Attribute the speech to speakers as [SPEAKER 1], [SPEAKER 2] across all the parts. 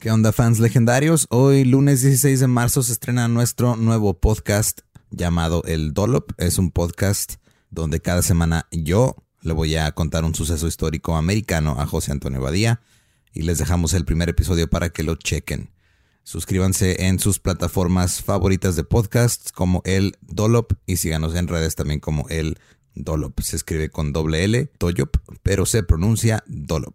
[SPEAKER 1] ¿Qué onda fans legendarios? Hoy lunes 16 de marzo se estrena nuestro nuevo podcast llamado El Dolop. Es un podcast donde cada semana yo le voy a contar un suceso histórico americano a José Antonio Badía y les dejamos el primer episodio para que lo chequen. Suscríbanse en sus plataformas favoritas de podcasts como El Dolop y síganos en redes también como El Dolop. Se escribe con doble L, Toyop, pero se pronuncia Dolop.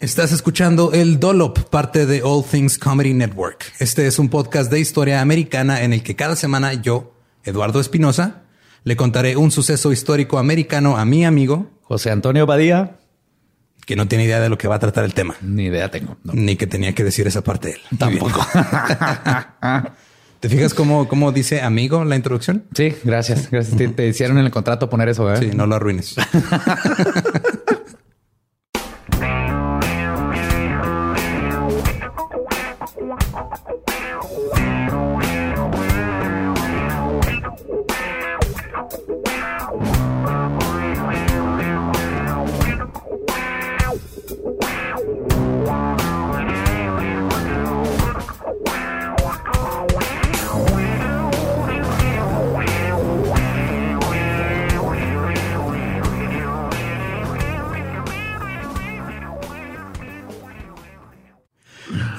[SPEAKER 1] Estás escuchando El Dolop, parte de All Things Comedy Network. Este es un podcast de historia americana en el que cada semana yo, Eduardo Espinosa, le contaré un suceso histórico americano a mi amigo,
[SPEAKER 2] José Antonio Badía,
[SPEAKER 1] que no tiene idea de lo que va a tratar el tema,
[SPEAKER 2] ni idea tengo. no.
[SPEAKER 1] ni que tenía que decir esa parte de él.
[SPEAKER 2] Tampoco.
[SPEAKER 1] ¿Te fijas cómo, cómo dice amigo la introducción?
[SPEAKER 2] Sí, gracias. Gracias. Te, te hicieron en el contrato poner eso, ¿eh?
[SPEAKER 1] Sí, no lo arruines.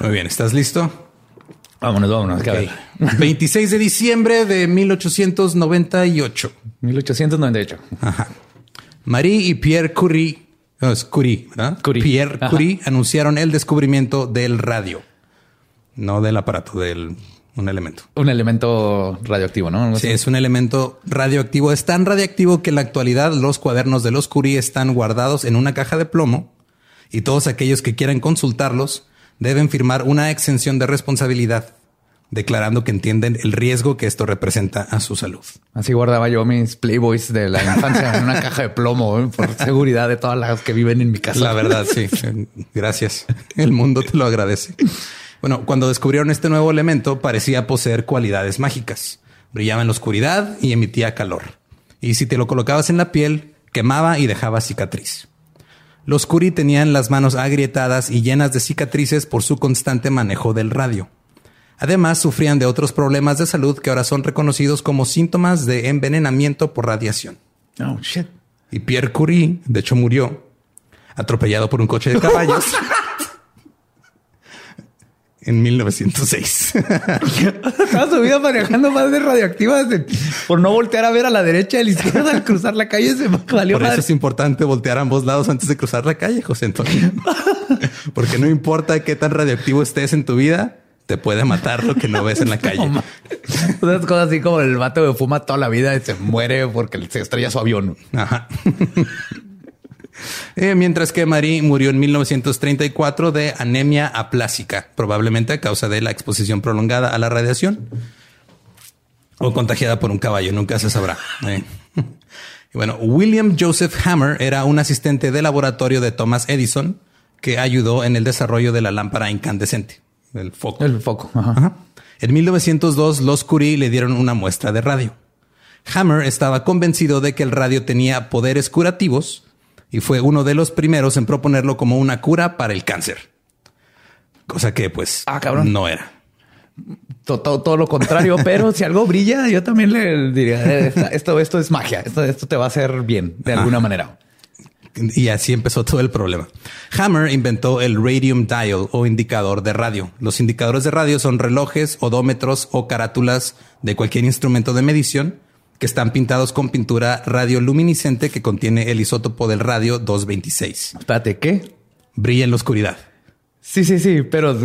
[SPEAKER 1] Muy bien, ¿estás listo?
[SPEAKER 2] Vámonos, vámonos. ver.
[SPEAKER 1] 26 de diciembre de 1898.
[SPEAKER 2] 1898.
[SPEAKER 1] Marie y Pierre Curie, no, es Curie, ¿verdad?
[SPEAKER 2] Curie.
[SPEAKER 1] Pierre
[SPEAKER 2] Ajá.
[SPEAKER 1] Curie anunciaron el descubrimiento del radio, no del aparato, del un elemento.
[SPEAKER 2] Un elemento radioactivo, ¿no?
[SPEAKER 1] Sí, es un elemento radioactivo. Es tan radioactivo que en la actualidad los cuadernos de los Curie están guardados en una caja de plomo y todos aquellos que quieran consultarlos deben firmar una exención de responsabilidad declarando que entienden el riesgo que esto representa a su salud.
[SPEAKER 2] Así guardaba yo mis Playboys de la infancia en una caja de plomo ¿eh? por seguridad de todas las que viven en mi casa.
[SPEAKER 1] La verdad, sí. Gracias. El mundo te lo agradece. Bueno, cuando descubrieron este nuevo elemento, parecía poseer cualidades mágicas. Brillaba en la oscuridad y emitía calor. Y si te lo colocabas en la piel, quemaba y dejaba cicatriz. Los Curie tenían las manos agrietadas y llenas de cicatrices por su constante manejo del radio. Además, sufrían de otros problemas de salud que ahora son reconocidos como síntomas de envenenamiento por radiación.
[SPEAKER 2] Oh, shit.
[SPEAKER 1] Y Pierre Curie, de hecho, murió atropellado por un coche de caballos en 1906.
[SPEAKER 2] Toda su vida manejando más de radioactivas de- por no voltear a ver a la derecha y a la izquierda al cruzar la calle. Se valió
[SPEAKER 1] Por eso
[SPEAKER 2] madre.
[SPEAKER 1] es importante voltear a ambos lados antes de cruzar la calle, José Antonio. Porque no importa qué tan radioactivo estés en tu vida, te puede matar lo que no ves en la calle.
[SPEAKER 2] No, Unas cosas así como el vato que fuma toda la vida y se muere porque se estrella su avión.
[SPEAKER 1] Ajá. Eh, mientras que Marie murió en 1934 de anemia aplásica, probablemente a causa de la exposición prolongada a la radiación o contagiada por un caballo, nunca se sabrá. Eh. Y bueno, William Joseph Hammer era un asistente de laboratorio de Thomas Edison que ayudó en el desarrollo de la lámpara incandescente, el foco.
[SPEAKER 2] El foco. Ajá.
[SPEAKER 1] Ajá. En 1902, los Curie le dieron una muestra de radio. Hammer estaba convencido de que el radio tenía poderes curativos y fue uno de los primeros en proponerlo como una cura para el cáncer. Cosa que pues
[SPEAKER 2] Ah, cabrón.
[SPEAKER 1] no era.
[SPEAKER 2] To- to- Todo, lo contrario, pero si algo brilla, yo también le diría eh, esto, esto es magia. Esto, esto te va a hacer bien de alguna manera.
[SPEAKER 1] Y así empezó todo el problema. Hammer inventó el radium dial o indicador de radio. Los indicadores de radio son relojes, odómetros o carátulas de cualquier instrumento de medición que están pintados con pintura radioluminiscente que contiene el isótopo del radio 226.
[SPEAKER 2] Espérate, ¿qué?
[SPEAKER 1] Brilla en la oscuridad.
[SPEAKER 2] Sí, sí, sí, pero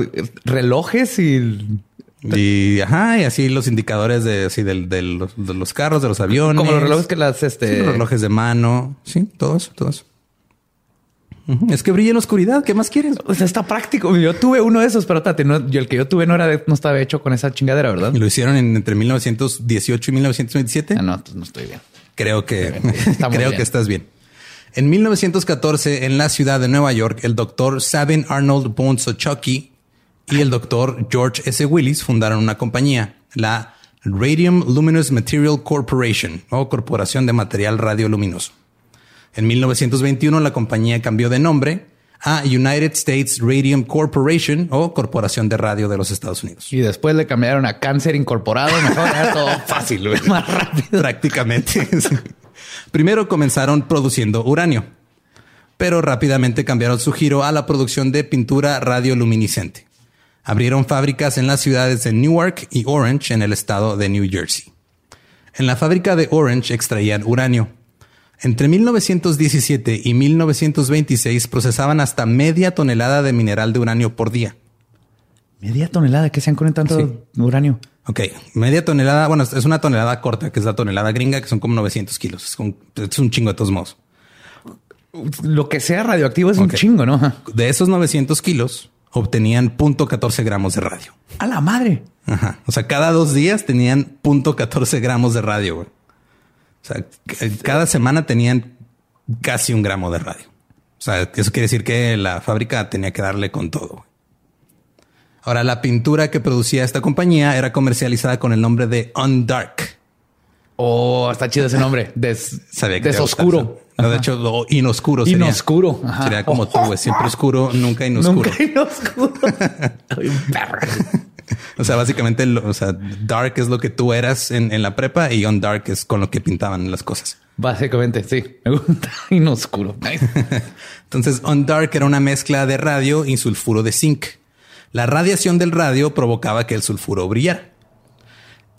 [SPEAKER 2] relojes y
[SPEAKER 1] Y ajá, y así los indicadores de, así del- del- los, de los carros, de los aviones.
[SPEAKER 2] como los relojes que las
[SPEAKER 1] Sí,
[SPEAKER 2] este
[SPEAKER 1] los relojes de mano. Sí, todo eso, todo eso. Es que brilla en la oscuridad. ¿Qué más quieres?
[SPEAKER 2] O sea, está práctico. Yo tuve uno de esos, pero tate, no, yo el que yo tuve no era de- no estaba hecho con esa chingadera, ¿verdad?
[SPEAKER 1] Y lo hicieron en- entre 1918 y 1927.
[SPEAKER 2] Ah, no, entonces no estoy bien.
[SPEAKER 1] Creo que creo
[SPEAKER 2] bien.
[SPEAKER 1] que estás bien. En 1914, en la ciudad de Nueva York, el doctor Sabin Arnold Bones Ochoki y el doctor George S. Willis fundaron una compañía, la Radium Luminous Material Corporation o Corporación de Material Radioluminoso. En 1921, la compañía cambió de nombre a United States Radium Corporation o Corporación de Radio de los Estados Unidos.
[SPEAKER 2] Y después le cambiaron a cáncer incorporado. Mejor era todo fácil, más rápido.
[SPEAKER 1] Prácticamente. Sí. Primero comenzaron produciendo uranio, pero rápidamente cambiaron su giro a la producción de pintura radioluminiscente. Abrieron fábricas en las ciudades de Newark y Orange en el estado de New Jersey. En la fábrica de Orange extraían uranio. Entre 1917 y 1926 procesaban hasta media tonelada de mineral de uranio por día.
[SPEAKER 2] Media tonelada que sean con tanto
[SPEAKER 1] Sí.
[SPEAKER 2] uranio.
[SPEAKER 1] Ok, media tonelada, bueno, es una tonelada corta, que es la tonelada gringa, que son como 900 kilos. Es, un- es un chingo de todos modos.
[SPEAKER 2] Lo que sea radioactivo es un chingo, ¿no?
[SPEAKER 1] De esos 900 kilos, obtenían 0.14 gramos de radio.
[SPEAKER 2] A la madre.
[SPEAKER 1] Ajá. O sea, cada dos días tenían 0.14 gramos de radio, güey. O sea, cada semana tenían casi un gramo de radio. O sea, eso quiere decir que la fábrica tenía que darle con todo. Ahora, la pintura que producía esta compañía era comercializada con el nombre de Undark.
[SPEAKER 2] Oh, está chido ese nombre. Des,
[SPEAKER 1] Sabía que
[SPEAKER 2] desoscuro.
[SPEAKER 1] No, de hecho, lo inoscuro sería.
[SPEAKER 2] Inoscuro. Ajá.
[SPEAKER 1] Sería como tú. Siempre oscuro, nunca inoscuro.
[SPEAKER 2] Nunca inoscuro. Soy un perro.
[SPEAKER 1] O sea, básicamente, lo- o sea, dark es lo que tú eras en, en la prepa y on dark es con lo que pintaban las cosas.
[SPEAKER 2] Básicamente, sí. Me gusta inoscuro. Nice.
[SPEAKER 1] Entonces, on dark era una mezcla de radio y sulfuro de zinc. La radiación del radio provocaba que el sulfuro brillara.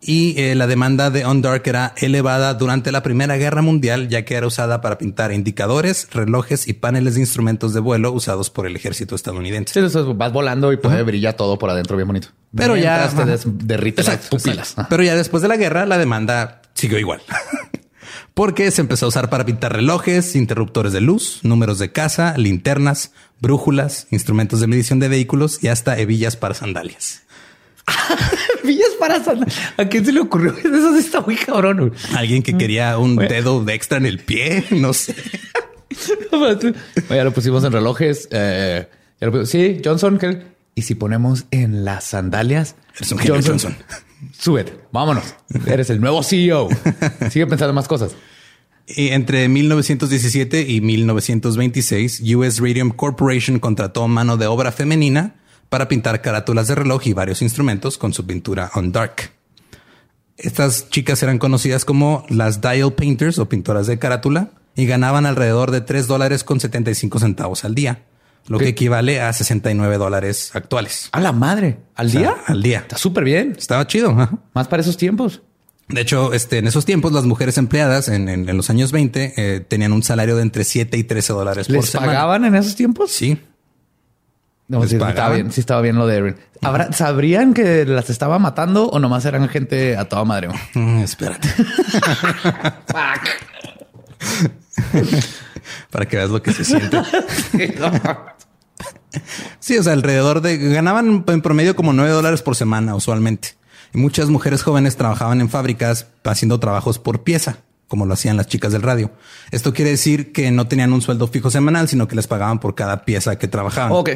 [SPEAKER 1] Y eh, la demanda de on dark era elevada durante la Primera Guerra Mundial, ya que era usada para pintar indicadores, relojes y paneles de instrumentos de vuelo usados por el ejército estadounidense.
[SPEAKER 2] Sí, eso es, vas volando y puede brillar todo por adentro bien bonito.
[SPEAKER 1] Pero ya
[SPEAKER 2] te des- derrite las
[SPEAKER 1] Exacto,
[SPEAKER 2] pupilas.
[SPEAKER 1] sí.
[SPEAKER 2] Ajá.
[SPEAKER 1] Pero ya después de la guerra, la demanda siguió igual. Porque se empezó a usar para pintar relojes, interruptores de luz, números de casa, linternas, brújulas, instrumentos de medición de vehículos y hasta hebillas para sandalias.
[SPEAKER 2] Villas para sandal- ¿A quién se le ocurrió? Eso sí está muy cabrón. güey.
[SPEAKER 1] Alguien que quería un dedo de extra en el pie, no sé.
[SPEAKER 2] Ya lo pusimos en relojes. eh, ya lo pusimos- Sí, Johnson. ¿qué? Y si ponemos en las sandalias,
[SPEAKER 1] genio, Johnson.
[SPEAKER 2] Súbete, vámonos. Eres el nuevo CEO. Sigue pensando más cosas.
[SPEAKER 1] Y entre 1917 y 1926, US Radium Corporation contrató mano de obra femenina para pintar carátulas de reloj y varios instrumentos con su pintura on dark. Estas chicas eran conocidas como las dial painters o pintoras de carátula y ganaban alrededor de 3 dólares con 75 centavos al día, lo que equivale a 69 dólares actuales.
[SPEAKER 2] A la madre. ¿Al
[SPEAKER 1] O sea,
[SPEAKER 2] día?
[SPEAKER 1] al día.
[SPEAKER 2] Está súper bien.
[SPEAKER 1] Estaba chido. ajá.
[SPEAKER 2] Más para esos tiempos.
[SPEAKER 1] De hecho, este, en esos tiempos, las mujeres empleadas en, en- en los años 20 eh, tenían un salario de entre 7 y 13 dólares por
[SPEAKER 2] ¿Les
[SPEAKER 1] semana.
[SPEAKER 2] pagaban en esos tiempos?
[SPEAKER 1] Sí.
[SPEAKER 2] No,
[SPEAKER 1] ¿Les
[SPEAKER 2] sí, estaba bien. Sí, estaba bien lo de Erin. ¿Habrá- ¿Sabrían que las estaba matando o nomás eran gente a toda madre?
[SPEAKER 1] Mm, espérate. Para que veas lo que se siente. Sí, o sea, alrededor de ganaban en promedio como 9 dólares por semana usualmente. Y muchas mujeres jóvenes trabajaban en fábricas haciendo trabajos por pieza, como lo hacían las chicas del radio. Esto quiere decir que no tenían un sueldo fijo semanal, sino que les pagaban por cada pieza que trabajaban.
[SPEAKER 2] ok.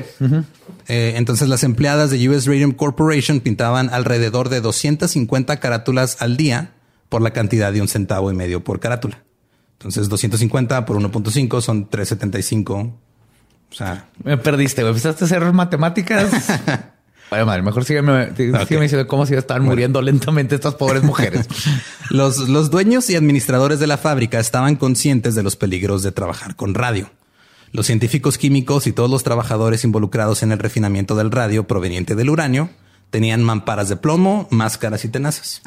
[SPEAKER 1] Eh, entonces las empleadas de US Radium Corporation pintaban alrededor de 250 carátulas al día por la cantidad de un centavo y medio por carátula. Entonces 250 por 1.5 son 375. O sea,
[SPEAKER 2] Me perdiste, güey. Empezaste a hacer matemáticas. Vaya madre, mejor sígueme, sígueme
[SPEAKER 1] Ok.
[SPEAKER 2] diciendo cómo si estaban muriendo lentamente estas pobres mujeres.
[SPEAKER 1] los, los dueños y administradores de la fábrica estaban conscientes de los peligros de trabajar con radio. Los científicos químicos y todos los trabajadores involucrados en el refinamiento del radio proveniente del uranio tenían mamparas de plomo, máscaras y tenazas.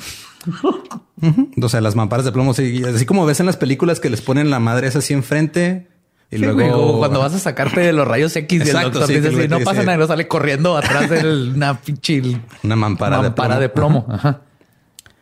[SPEAKER 1] O sea, las mamparas de plomo, sí, así como ves en las películas que les ponen la madre esa así enfrente y
[SPEAKER 2] Sí,
[SPEAKER 1] luego
[SPEAKER 2] cuando vas a sacarte de los rayos X
[SPEAKER 1] Exacto,
[SPEAKER 2] doctor
[SPEAKER 1] sí,
[SPEAKER 2] no pasa nada, sale corriendo atrás de una pinche
[SPEAKER 1] una mampara,
[SPEAKER 2] mampara de plomo. Ajá.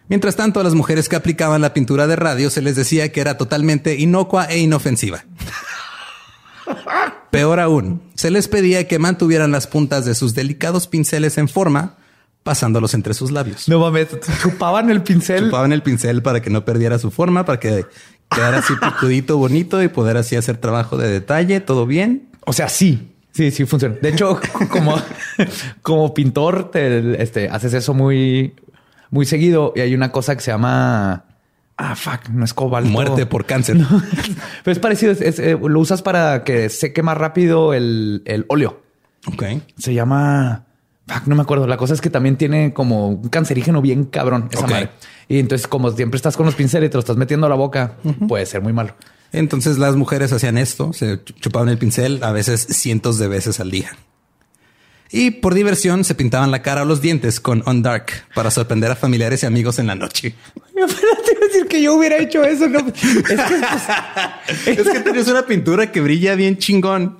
[SPEAKER 1] Mientras tanto, a las mujeres que aplicaban la pintura de radio se les decía que era totalmente inocua e inofensiva. Peor aún, se les pedía que mantuvieran las puntas de sus delicados pinceles en forma, pasándolos entre sus labios.
[SPEAKER 2] No mames, chupaban el pincel.
[SPEAKER 1] Chupaban el pincel para que no perdiera su forma, para que quedara así picudito, bonito y poder así hacer trabajo de detalle, todo bien.
[SPEAKER 2] O sea, sí, sí, sí funciona. De hecho, como, como pintor, te, este, haces eso muy, muy seguido y hay una cosa que se llama Ah, fuck, no es cobalto.
[SPEAKER 1] Muerte por cáncer.
[SPEAKER 2] Pero es parecido. es- eh, lo usas para que seque más rápido el, el óleo.
[SPEAKER 1] Ok.
[SPEAKER 2] Se llama. Fuck, no me acuerdo. La cosa es que también tiene como un cancerígeno bien cabrón esa madre. Y entonces, como siempre estás con los pinceles y te lo estás metiendo a la boca, puede ser muy malo.
[SPEAKER 1] Entonces las mujeres hacían esto, se ch- chupaban el pincel a veces cientos de veces al día. Y por diversión se pintaban la cara o los dientes con On Dark para sorprender a familiares y amigos en la noche.
[SPEAKER 2] Espérate, iba a decir que yo hubiera hecho eso. No. Es que
[SPEAKER 1] Es que tienes una pintura que brilla bien chingón.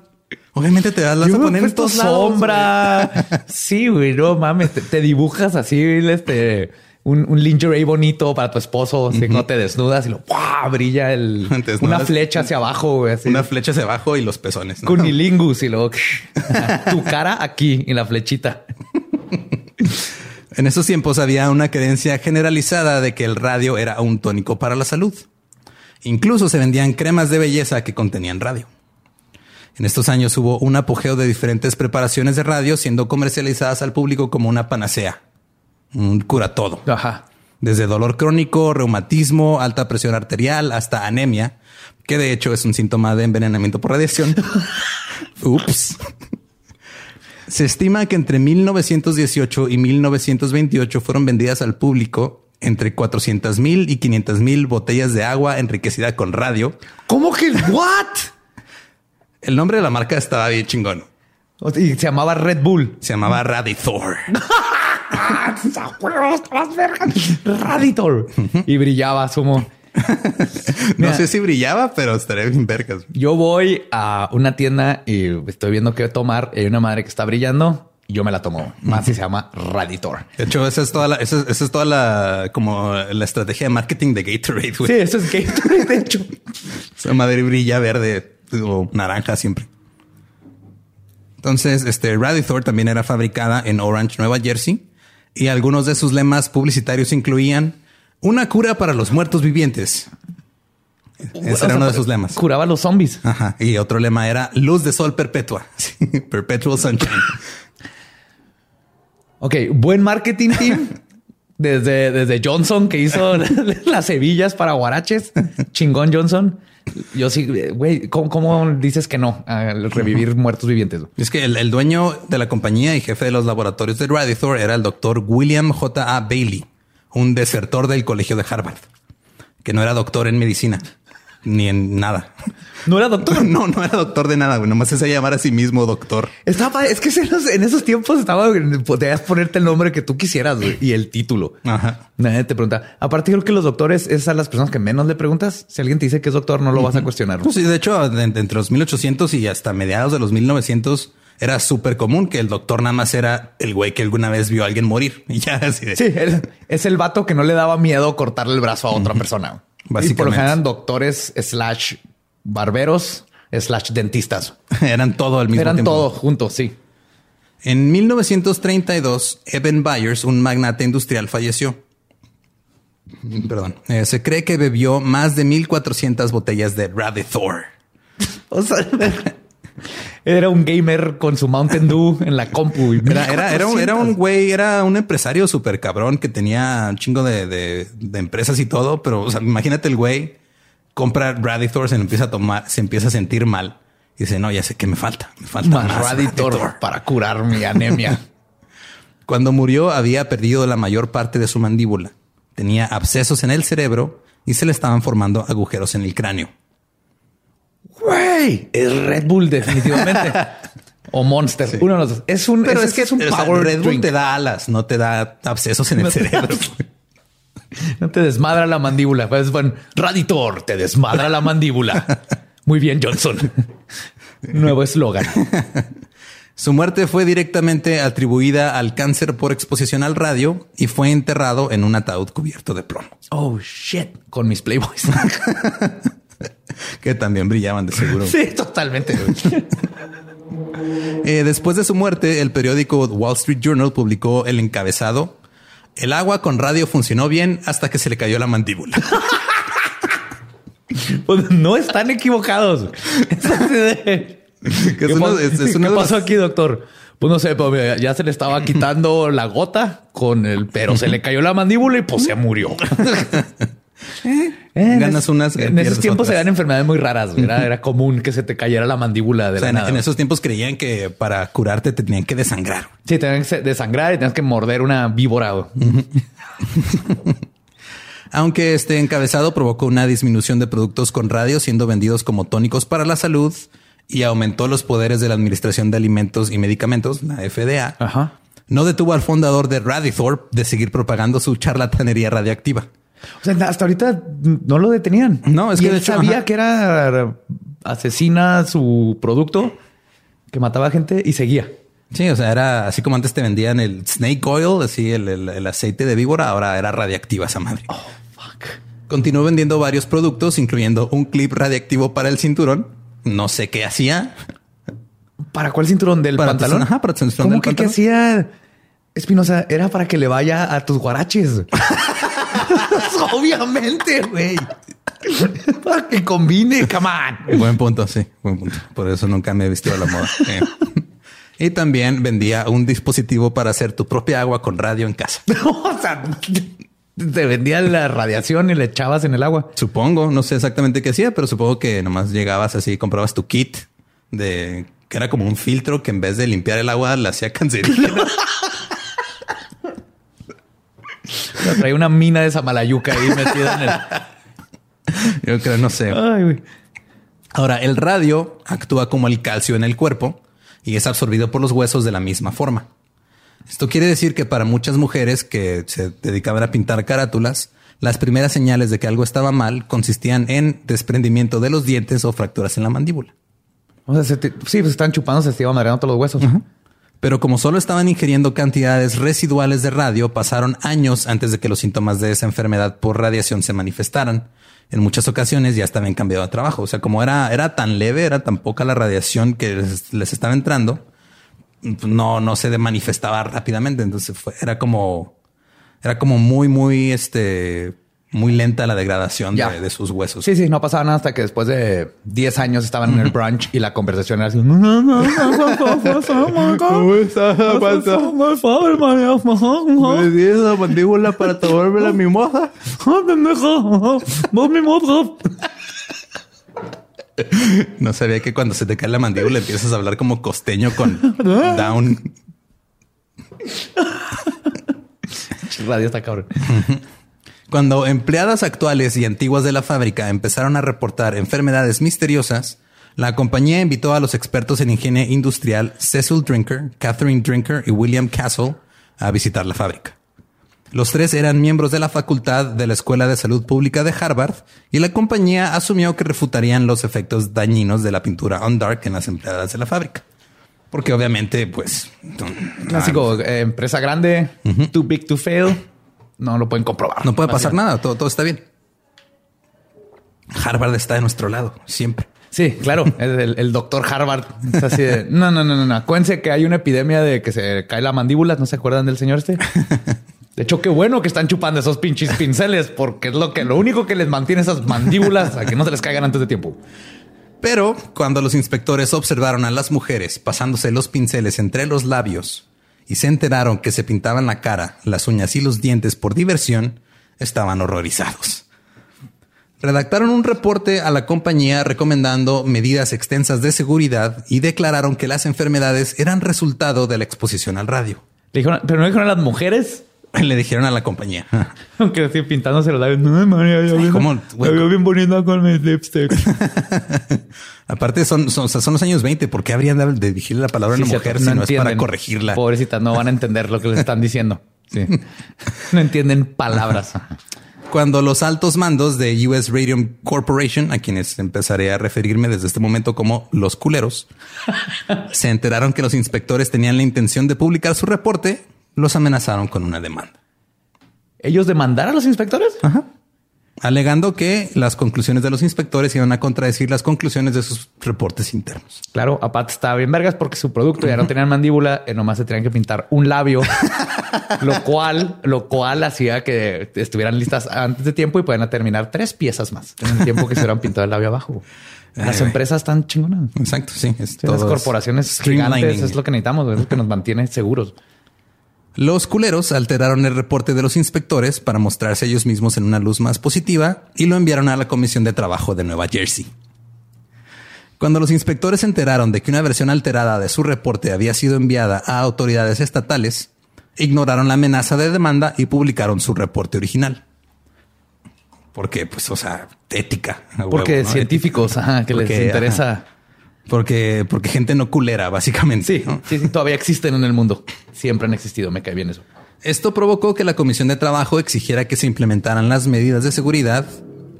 [SPEAKER 1] Obviamente te vas a
[SPEAKER 2] Yo me he
[SPEAKER 1] poner en
[SPEAKER 2] sombra. sí, güey, no mames. Te, te dibujas así, este, un, un lingerie bonito para tu esposo. Así que no te desnudas y lo brilla el, una flecha hacia abajo, güey. Así.
[SPEAKER 1] Una flecha hacia abajo y los pezones. ¿no?
[SPEAKER 2] cunilingus y luego tu cara aquí y la flechita.
[SPEAKER 1] En esos tiempos había una creencia generalizada de que el radio era un tónico para la salud. Incluso se vendían cremas de belleza que contenían radio. En estos años hubo un apogeo de diferentes preparaciones de radio siendo comercializadas al público como una panacea. Un cura todo.
[SPEAKER 2] Ajá.
[SPEAKER 1] Desde dolor crónico, reumatismo, alta presión arterial, hasta anemia, que de hecho es un síntoma de envenenamiento por radiación. Ups. Se estima que entre 1918 y 1928 fueron vendidas al público entre 400 mil y 500 mil botellas de agua enriquecida con radio.
[SPEAKER 2] ¿Cómo que what?
[SPEAKER 1] El nombre de la marca estaba bien chingón.
[SPEAKER 2] Y se llamaba Red Bull.
[SPEAKER 1] Se llamaba Radithor.
[SPEAKER 2] Raditor. Y brillaba, sumo.
[SPEAKER 1] No sé si brillaba, pero estaría bien vergas.
[SPEAKER 2] Yo voy a una tienda y estoy viendo qué tomar. y Hay una madre que está brillando y yo me la tomo. Más si se llama Raditor.
[SPEAKER 1] De hecho, esa es toda la, esa, esa es toda la, como la estrategia de marketing de Gatorade.
[SPEAKER 2] Sí, eso es Gatorade, de hecho.
[SPEAKER 1] Esa madre brilla verde o naranja siempre. Entonces, este Radithor también era fabricada en Orange, Nueva Jersey, y algunos de sus lemas publicitarios incluían una cura para los muertos vivientes. Ese era uno de sus lemas.
[SPEAKER 2] Curaba a los zombies.
[SPEAKER 1] Ajá. Y otro lema era luz de sol perpetua. Perpetual sunshine.
[SPEAKER 2] Ok, buen marketing team. Desde, desde Johnson que hizo las hebillas para guaraches. Chingón Johnson. Yo sí, güey, ¿cómo, cómo dices que no al revivir muertos vivientes?
[SPEAKER 1] Es que el, el dueño de la compañía y jefe de los laboratorios de Radithor era el doctor William J. A. Bailey, un desertor del colegio de Harvard, que no era doctor en medicina ni en nada.
[SPEAKER 2] No era doctor.
[SPEAKER 1] No, no era doctor de nada, güey. Nomás se llamar a sí mismo doctor.
[SPEAKER 2] Estaba, es que en esos, tiempos estaba, podías ponerte el nombre que tú quisieras güey, y el título.
[SPEAKER 1] Ajá.
[SPEAKER 2] Nadie te pregunta. Aparte, creo que los doctores es a las personas que menos le preguntas. Si alguien te dice que es doctor, no lo vas a cuestionar.
[SPEAKER 1] Pues sí, de hecho, de- de entre los 1800 y hasta mediados de los 1900 era súper común que el doctor nada más era el güey que alguna vez vio a alguien morir. Y ya así de...
[SPEAKER 2] Sí, es el vato que no le daba miedo cortarle el brazo a otra persona. Y por lo
[SPEAKER 1] Básicamente.
[SPEAKER 2] general eran doctores slash barberos slash dentistas.
[SPEAKER 1] Eran todo al mismo
[SPEAKER 2] Eran
[SPEAKER 1] tiempo.
[SPEAKER 2] todos juntos, sí.
[SPEAKER 1] En 1932, Evan Byers, un magnate industrial, falleció. Perdón. Eh, se cree que bebió más de 1400 botellas de Radithor.
[SPEAKER 2] O sea, era un gamer con su Mountain Dew en la compu. y
[SPEAKER 1] Era, era, era, un, era un
[SPEAKER 2] 1400.
[SPEAKER 1] güey, era un empresario súper cabrón que tenía un chingo de, de- de empresas y todo, pero o sea, imagínate el güey compra Radithor, se empieza a tomar, se empieza a sentir mal y dice, no, ya sé que me falta, me falta
[SPEAKER 2] más
[SPEAKER 1] más,
[SPEAKER 2] Raditor
[SPEAKER 1] Radithor".
[SPEAKER 2] para curar mi anemia.
[SPEAKER 1] Cuando murió había perdido la mayor parte de su mandíbula. Tenía abscesos en el cerebro y se le estaban formando agujeros en el cráneo.
[SPEAKER 2] Güey, es Red Bull definitivamente. o Monster. Uno de los dos. Es un,
[SPEAKER 1] Pero es que
[SPEAKER 2] es un
[SPEAKER 1] o sea,
[SPEAKER 2] power
[SPEAKER 1] Red Bull
[SPEAKER 2] drink.
[SPEAKER 1] te da alas, no te da abscesos en el
[SPEAKER 2] No
[SPEAKER 1] cerebro.
[SPEAKER 2] No te desmadra la mandíbula. Es buen Raditor, te desmadra la mandíbula. Muy bien, Johnson. Nuevo eslogan.
[SPEAKER 1] Su muerte fue directamente atribuida al cáncer por exposición al radio y fue enterrado en un ataúd cubierto de plomo.
[SPEAKER 2] Oh shit, con mis playboys.
[SPEAKER 1] Que también brillaban de seguro.
[SPEAKER 2] Sí, totalmente.
[SPEAKER 1] Eh, después de su muerte, el periódico Wall Street Journal publicó el encabezado El agua con radio funcionó bien hasta que se le cayó la mandíbula.
[SPEAKER 2] Pues no están equivocados. ¿Qué,
[SPEAKER 1] uno
[SPEAKER 2] pa-
[SPEAKER 1] de- es- es uno
[SPEAKER 2] ¿qué
[SPEAKER 1] de
[SPEAKER 2] pasó
[SPEAKER 1] los-
[SPEAKER 2] aquí, doctor? Pues no sé, pues, ya se le estaba quitando la gota con el, pero se le cayó la mandíbula y pues se murió. Eh, en
[SPEAKER 1] Ganas unas,
[SPEAKER 2] En esos tiempos
[SPEAKER 1] otras.
[SPEAKER 2] dan enfermedades muy raras. Era, era común que se te cayera la mandíbula de
[SPEAKER 1] O sea,
[SPEAKER 2] la
[SPEAKER 1] en,
[SPEAKER 2] nada.
[SPEAKER 1] en esos tiempos creían que para curarte te tenían que desangrar.
[SPEAKER 2] Sí, tenías que desangrar y tenías que morder una víbora.
[SPEAKER 1] Aunque este encabezado provocó una disminución de productos con radio siendo vendidos como tónicos para la salud y aumentó los poderes de la Administración de Alimentos y Medicamentos, la FDA,
[SPEAKER 2] Ajá.
[SPEAKER 1] no detuvo al fundador de Radithorp de seguir propagando su charlatanería radiactiva.
[SPEAKER 2] O sea, hasta ahorita no lo detenían.
[SPEAKER 1] No, es
[SPEAKER 2] Y
[SPEAKER 1] que de
[SPEAKER 2] él
[SPEAKER 1] hecho,
[SPEAKER 2] sabía
[SPEAKER 1] ajá.
[SPEAKER 2] que era asesina su producto, que mataba gente y seguía.
[SPEAKER 1] Sí, o sea, era así como antes te vendían el snake oil, así el, el- el aceite de víbora, ahora era radiactiva esa madre.
[SPEAKER 2] Fuck.
[SPEAKER 1] Continuó vendiendo varios productos, incluyendo un clip radiactivo para el cinturón. No sé qué hacía.
[SPEAKER 2] ¿Para cuál cinturón del
[SPEAKER 1] Para
[SPEAKER 2] pantalón?
[SPEAKER 1] ajá, para tu cinturón
[SPEAKER 2] ¿Cómo
[SPEAKER 1] del
[SPEAKER 2] que qué hacía? Espinosa, era para que le vaya a tus guaraches. Obviamente, güey. para que combine, come on.
[SPEAKER 1] Buen punto, sí, buen punto. Por eso nunca me he vestido a la moda. Eh. Y también vendía un dispositivo para hacer tu propia agua con radio en casa.
[SPEAKER 2] o sea, te vendía la radiación y le echabas en el agua.
[SPEAKER 1] Supongo, no sé exactamente qué hacía, pero supongo que nomás llegabas así, comprabas tu kit de que era como un filtro que en vez de limpiar el agua la hacía cancerígena.
[SPEAKER 2] O sea, traía una mina de Samalayuca ahí metida en el.
[SPEAKER 1] Yo creo, no sé.
[SPEAKER 2] Ay.
[SPEAKER 1] Ahora, el radio actúa como el calcio en el cuerpo y es absorbido por los huesos de la misma forma. Esto quiere decir que para muchas mujeres que se dedicaban a pintar carátulas, las primeras señales de que algo estaba mal consistían en desprendimiento de los dientes o fracturas en la mandíbula.
[SPEAKER 2] O sea, se te- sí, pues están chupando, se te iban madreando todos los huesos.
[SPEAKER 1] Pero como solo estaban ingiriendo cantidades residuales de radio, pasaron años antes de que los síntomas de esa enfermedad por radiación se manifestaran. En muchas ocasiones ya estaban cambiado de trabajo. O sea, como era, era tan leve, era tan poca la radiación que les, les estaba entrando, no, no se manifestaba rápidamente. Entonces fue, era como, era como muy, muy, este, muy lenta la degradación de, de sus huesos.
[SPEAKER 2] Sí, sí, no pasaba nada hasta que después de 10 años estaban en el brunch y la conversación era así. ¿Cómo
[SPEAKER 1] estás, esa mandíbula para tomarme la mimosa. No sabía que cuando se te cae la mandíbula empiezas a hablar como costeño con down.
[SPEAKER 2] Radio está cabrón.
[SPEAKER 1] Cuando empleadas actuales y antiguas de la fábrica empezaron a reportar enfermedades misteriosas, la compañía invitó a los expertos en higiene industrial Cecil Drinker, Catherine Drinker y William Castle a visitar la fábrica. Los tres eran miembros de la facultad de la Escuela de Salud Pública de Harvard y la compañía asumió que refutarían los efectos dañinos de la pintura on dark en las empleadas de la fábrica. Porque obviamente, pues...
[SPEAKER 2] Clásico, eh, empresa grande, too big to fail. No lo pueden comprobar.
[SPEAKER 1] No puede pasar nada, todo, todo está bien. Harvard está de nuestro lado, siempre.
[SPEAKER 2] Sí, claro. El, el- el doctor Harvard es así de no, no, no, no, no. Acuérdense que hay una epidemia de que se cae la mandíbula. ¿No se acuerdan del señor este? De hecho, qué bueno que están chupando esos pinches pinceles, porque es lo que lo único que les mantiene esas mandíbulas a que no se les caigan antes de tiempo.
[SPEAKER 1] Pero cuando los inspectores observaron a las mujeres pasándose los pinceles entre los labios y se enteraron que se pintaban la cara, las uñas y los dientes por diversión, estaban horrorizados. Redactaron un reporte a la compañía recomendando medidas extensas de seguridad y declararon que las enfermedades eran resultado de la exposición al radio.
[SPEAKER 2] Le dijeron, pero no dijeron las mujeres,
[SPEAKER 1] Le dijeron a la compañía.
[SPEAKER 2] aunque así pintándose los labios. No, María, yo
[SPEAKER 1] Ay,
[SPEAKER 2] bien-
[SPEAKER 1] ¿cómo,
[SPEAKER 2] me
[SPEAKER 1] güey?
[SPEAKER 2] veo bien bonita con mis lipsticks.
[SPEAKER 1] Aparte son, son, o sea, son los años 20. ¿Por qué habrían de de dirigirle la palabra a una
[SPEAKER 2] Sí,
[SPEAKER 1] mujer si no es para corregirla?
[SPEAKER 2] Pobrecitas, no van a entender lo que les están diciendo. Sí. No entienden palabras.
[SPEAKER 1] Cuando los altos mandos de US Radium Corporation, a quienes empezaré a referirme desde este momento como los culeros, se enteraron que los inspectores tenían la intención de publicar su reporte, los amenazaron con una demanda.
[SPEAKER 2] ¿Ellos demandaron a los inspectores?
[SPEAKER 1] alegando que las conclusiones de los inspectores iban a contradecir las conclusiones de sus reportes internos.
[SPEAKER 2] Claro, a Pat estaba bien vergas porque su producto ya no tenía mandíbula, eh, nomás se tenían que pintar un labio, lo cual, lo cual hacía que estuvieran listas antes de tiempo y puedan terminar tres piezas más en el tiempo que se hubieran pintado el labio abajo. Las empresas están chingonas.
[SPEAKER 1] Exacto, sí. es
[SPEAKER 2] Sí, las corporaciones gigantes es lo que necesitamos, es lo que nos mantiene seguros.
[SPEAKER 1] Los culeros alteraron el reporte de los inspectores para mostrarse ellos mismos en una luz más positiva y lo enviaron a la Comisión de Trabajo de Nueva Jersey. Cuando los inspectores se enteraron de que una versión alterada de su reporte había sido enviada a autoridades estatales, ignoraron la amenaza de demanda y publicaron su reporte original. Porque, pues, o sea, ética.
[SPEAKER 2] Porque científicos, ajá, que
[SPEAKER 1] Porque,
[SPEAKER 2] les interesa.
[SPEAKER 1] ajá. Porque, porque gente no culera, básicamente.
[SPEAKER 2] Sí,
[SPEAKER 1] ¿no?
[SPEAKER 2] sí, sí, todavía existen en el mundo. Siempre han existido. Me cae bien eso.
[SPEAKER 1] Esto provocó que la Comisión de Trabajo exigiera que se implementaran las medidas de seguridad,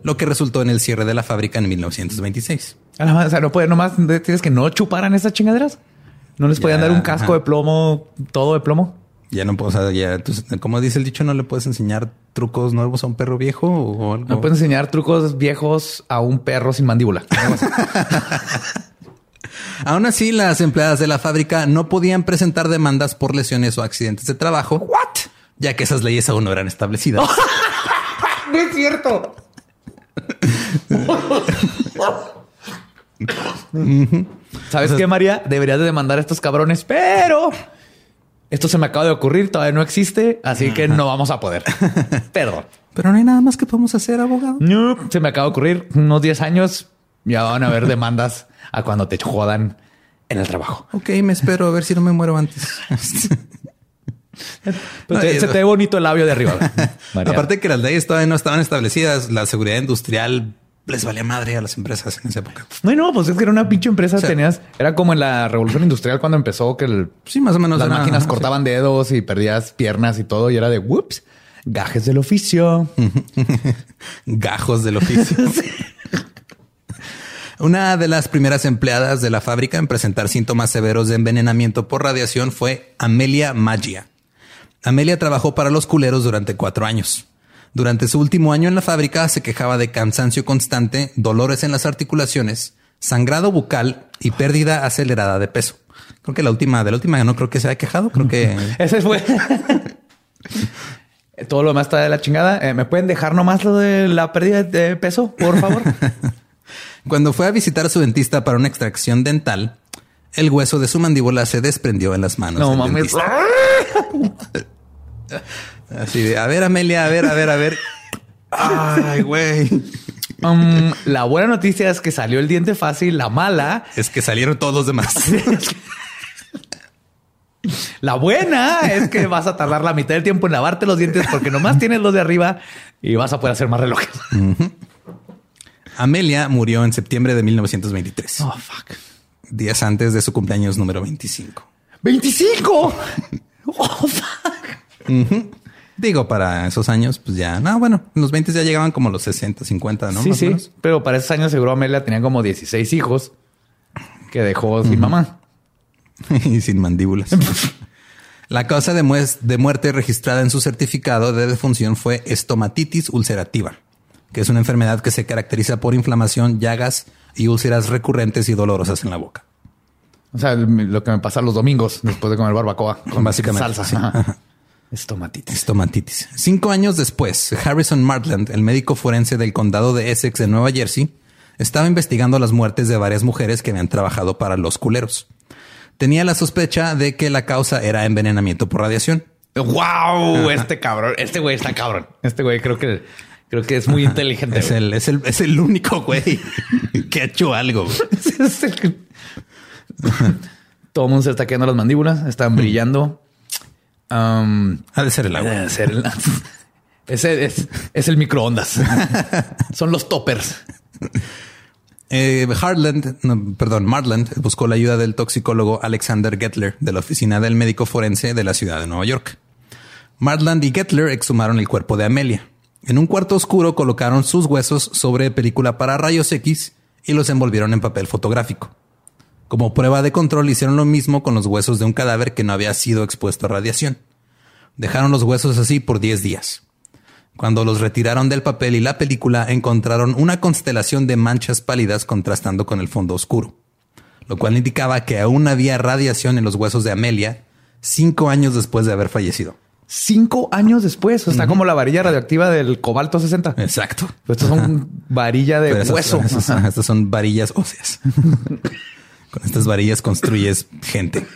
[SPEAKER 1] lo que resultó en el cierre de la fábrica en 1926.
[SPEAKER 2] A la madre, O sea, no puede nomás tienes que no chuparan esas chingaderas. No les podían dar un casco
[SPEAKER 1] ajá.
[SPEAKER 2] de plomo, todo de plomo.
[SPEAKER 1] Ya no puedo, o sea, ya, tú- como dice el dicho, no le puedes enseñar trucos nuevos a un perro viejo o algo.
[SPEAKER 2] No puedes enseñar trucos viejos a un perro sin mandíbula.
[SPEAKER 1] Aún así, las empleadas de la fábrica no podían presentar demandas por lesiones o accidentes de trabajo. What? Ya que esas leyes aún no eran establecidas.
[SPEAKER 2] no es cierto. ¿Sabes qué, María? Deberías de demandar a estos cabrones, pero esto se me acaba de ocurrir, todavía no existe, así que no vamos a poder. Perdón.
[SPEAKER 1] Pero no hay nada más que podemos hacer, abogado.
[SPEAKER 2] No, se me acaba de ocurrir unos 10 años. Ya van a haber demandas a cuando te jodan en el trabajo.
[SPEAKER 1] Ok, me espero a ver si no me muero antes.
[SPEAKER 2] Te- se te ve bonito el labio de arriba.
[SPEAKER 1] Aparte que las leyes todavía no estaban establecidas, la seguridad industrial les valía madre a las empresas en esa época.
[SPEAKER 2] No, no, pues es que era una pinche empresa.
[SPEAKER 1] sea-
[SPEAKER 2] tenías, era como en la revolución industrial cuando empezó que el-
[SPEAKER 1] Sí, más o menos.
[SPEAKER 2] las
[SPEAKER 1] era-
[SPEAKER 2] máquinas cortaban dedos y perdías piernas y todo. Y era de whoops, gajes del oficio.
[SPEAKER 1] Gajos del oficio. Una de las primeras empleadas de la fábrica en presentar síntomas severos de envenenamiento por radiación fue Amelia Maggia. Amelia trabajó para los culeros durante cuatro años. Durante su último año en la fábrica se quejaba de cansancio constante, dolores en las articulaciones, sangrado bucal y pérdida acelerada de peso. Creo que la última, de la última no creo que se haya quejado. Creo que
[SPEAKER 2] Ese fue. Todo lo demás está de la chingada. Eh, ¿Me pueden dejar nomás lo de la pérdida de peso, por favor?
[SPEAKER 1] Cuando fue a visitar a su dentista para una extracción dental, el hueso de su mandíbula se desprendió en las manos.
[SPEAKER 2] no
[SPEAKER 1] del
[SPEAKER 2] mames.
[SPEAKER 1] dentista. Así de, a ver, Amelia, a ver, a ver, a ver. Ay, güey.
[SPEAKER 2] Um, la buena noticia es que salió el diente fácil. La mala,
[SPEAKER 1] Es que salieron todos los demás.
[SPEAKER 2] la buena es que vas a tardar la mitad del tiempo en lavarte los dientes porque nomás tienes los de arriba y vas a poder hacer más relojes.
[SPEAKER 1] Amelia murió en septiembre de 1923,
[SPEAKER 2] Oh, fuck.
[SPEAKER 1] días antes de su cumpleaños número 25.
[SPEAKER 2] ¡25! Oh, fuck.
[SPEAKER 1] Digo, para esos años, pues ya, no, bueno, en los 20 ya llegaban como los 60, 50, ¿no?
[SPEAKER 2] sí,
[SPEAKER 1] Más
[SPEAKER 2] sí.
[SPEAKER 1] menos.
[SPEAKER 2] Pero para esos años seguro Amelia tenía como 16 hijos que dejó sin mamá.
[SPEAKER 1] y sin mandíbulas. La causa de, de muerte registrada en su certificado de defunción fue estomatitis ulcerativa, que es una enfermedad que se caracteriza por inflamación, llagas y úlceras recurrentes y dolorosas en la boca.
[SPEAKER 2] O sea, lo que me pasa los domingos después de comer barbacoa con
[SPEAKER 1] Básicamente,
[SPEAKER 2] salsa.
[SPEAKER 1] sí.
[SPEAKER 2] Ajá.
[SPEAKER 1] Ajá.
[SPEAKER 2] Estomatitis.
[SPEAKER 1] Estomatitis. Cinco años después, Harrison Martland, el médico forense del condado de Essex en Nueva Jersey, estaba investigando las muertes de varias mujeres que habían trabajado para los culeros. Tenía la sospecha de que la causa era envenenamiento por radiación.
[SPEAKER 2] Wow, este cabrón, este güey está cabrón. Este güey creo que creo que es muy inteligente.
[SPEAKER 1] Es el, es el, es el único güey que ha hecho algo.
[SPEAKER 2] Todo el mundo se está quedando las mandíbulas, están brillando. Um,
[SPEAKER 1] Ha de ser el agua.
[SPEAKER 2] debe ser el- ese es, es el microondas. Son los toppers.
[SPEAKER 1] Eh, Harland, no, perdón, Marland buscó la ayuda del toxicólogo Alexander Gettler de la oficina del médico forense de la ciudad de Nueva York. Marland y Gettler exhumaron el cuerpo de Amelia. En un cuarto oscuro colocaron sus huesos sobre película para rayos X y los envolvieron en papel fotográfico. Como prueba de control hicieron lo mismo con los huesos de un cadáver que no había sido expuesto a radiación. Dejaron los huesos así por 10 días. Cuando los retiraron del papel y la película, encontraron una constelación de manchas pálidas contrastando con el fondo oscuro, lo cual indicaba que aún había radiación en los huesos de Amelia cinco años después de haber fallecido.
[SPEAKER 2] Cinco años después. Está como la varilla radioactiva del cobalto 60.
[SPEAKER 1] Exacto.
[SPEAKER 2] Pues estos son varilla de
[SPEAKER 1] Pero esas-
[SPEAKER 2] hueso.
[SPEAKER 1] esas- estas son varillas óseas. Con estas varillas construyes gente.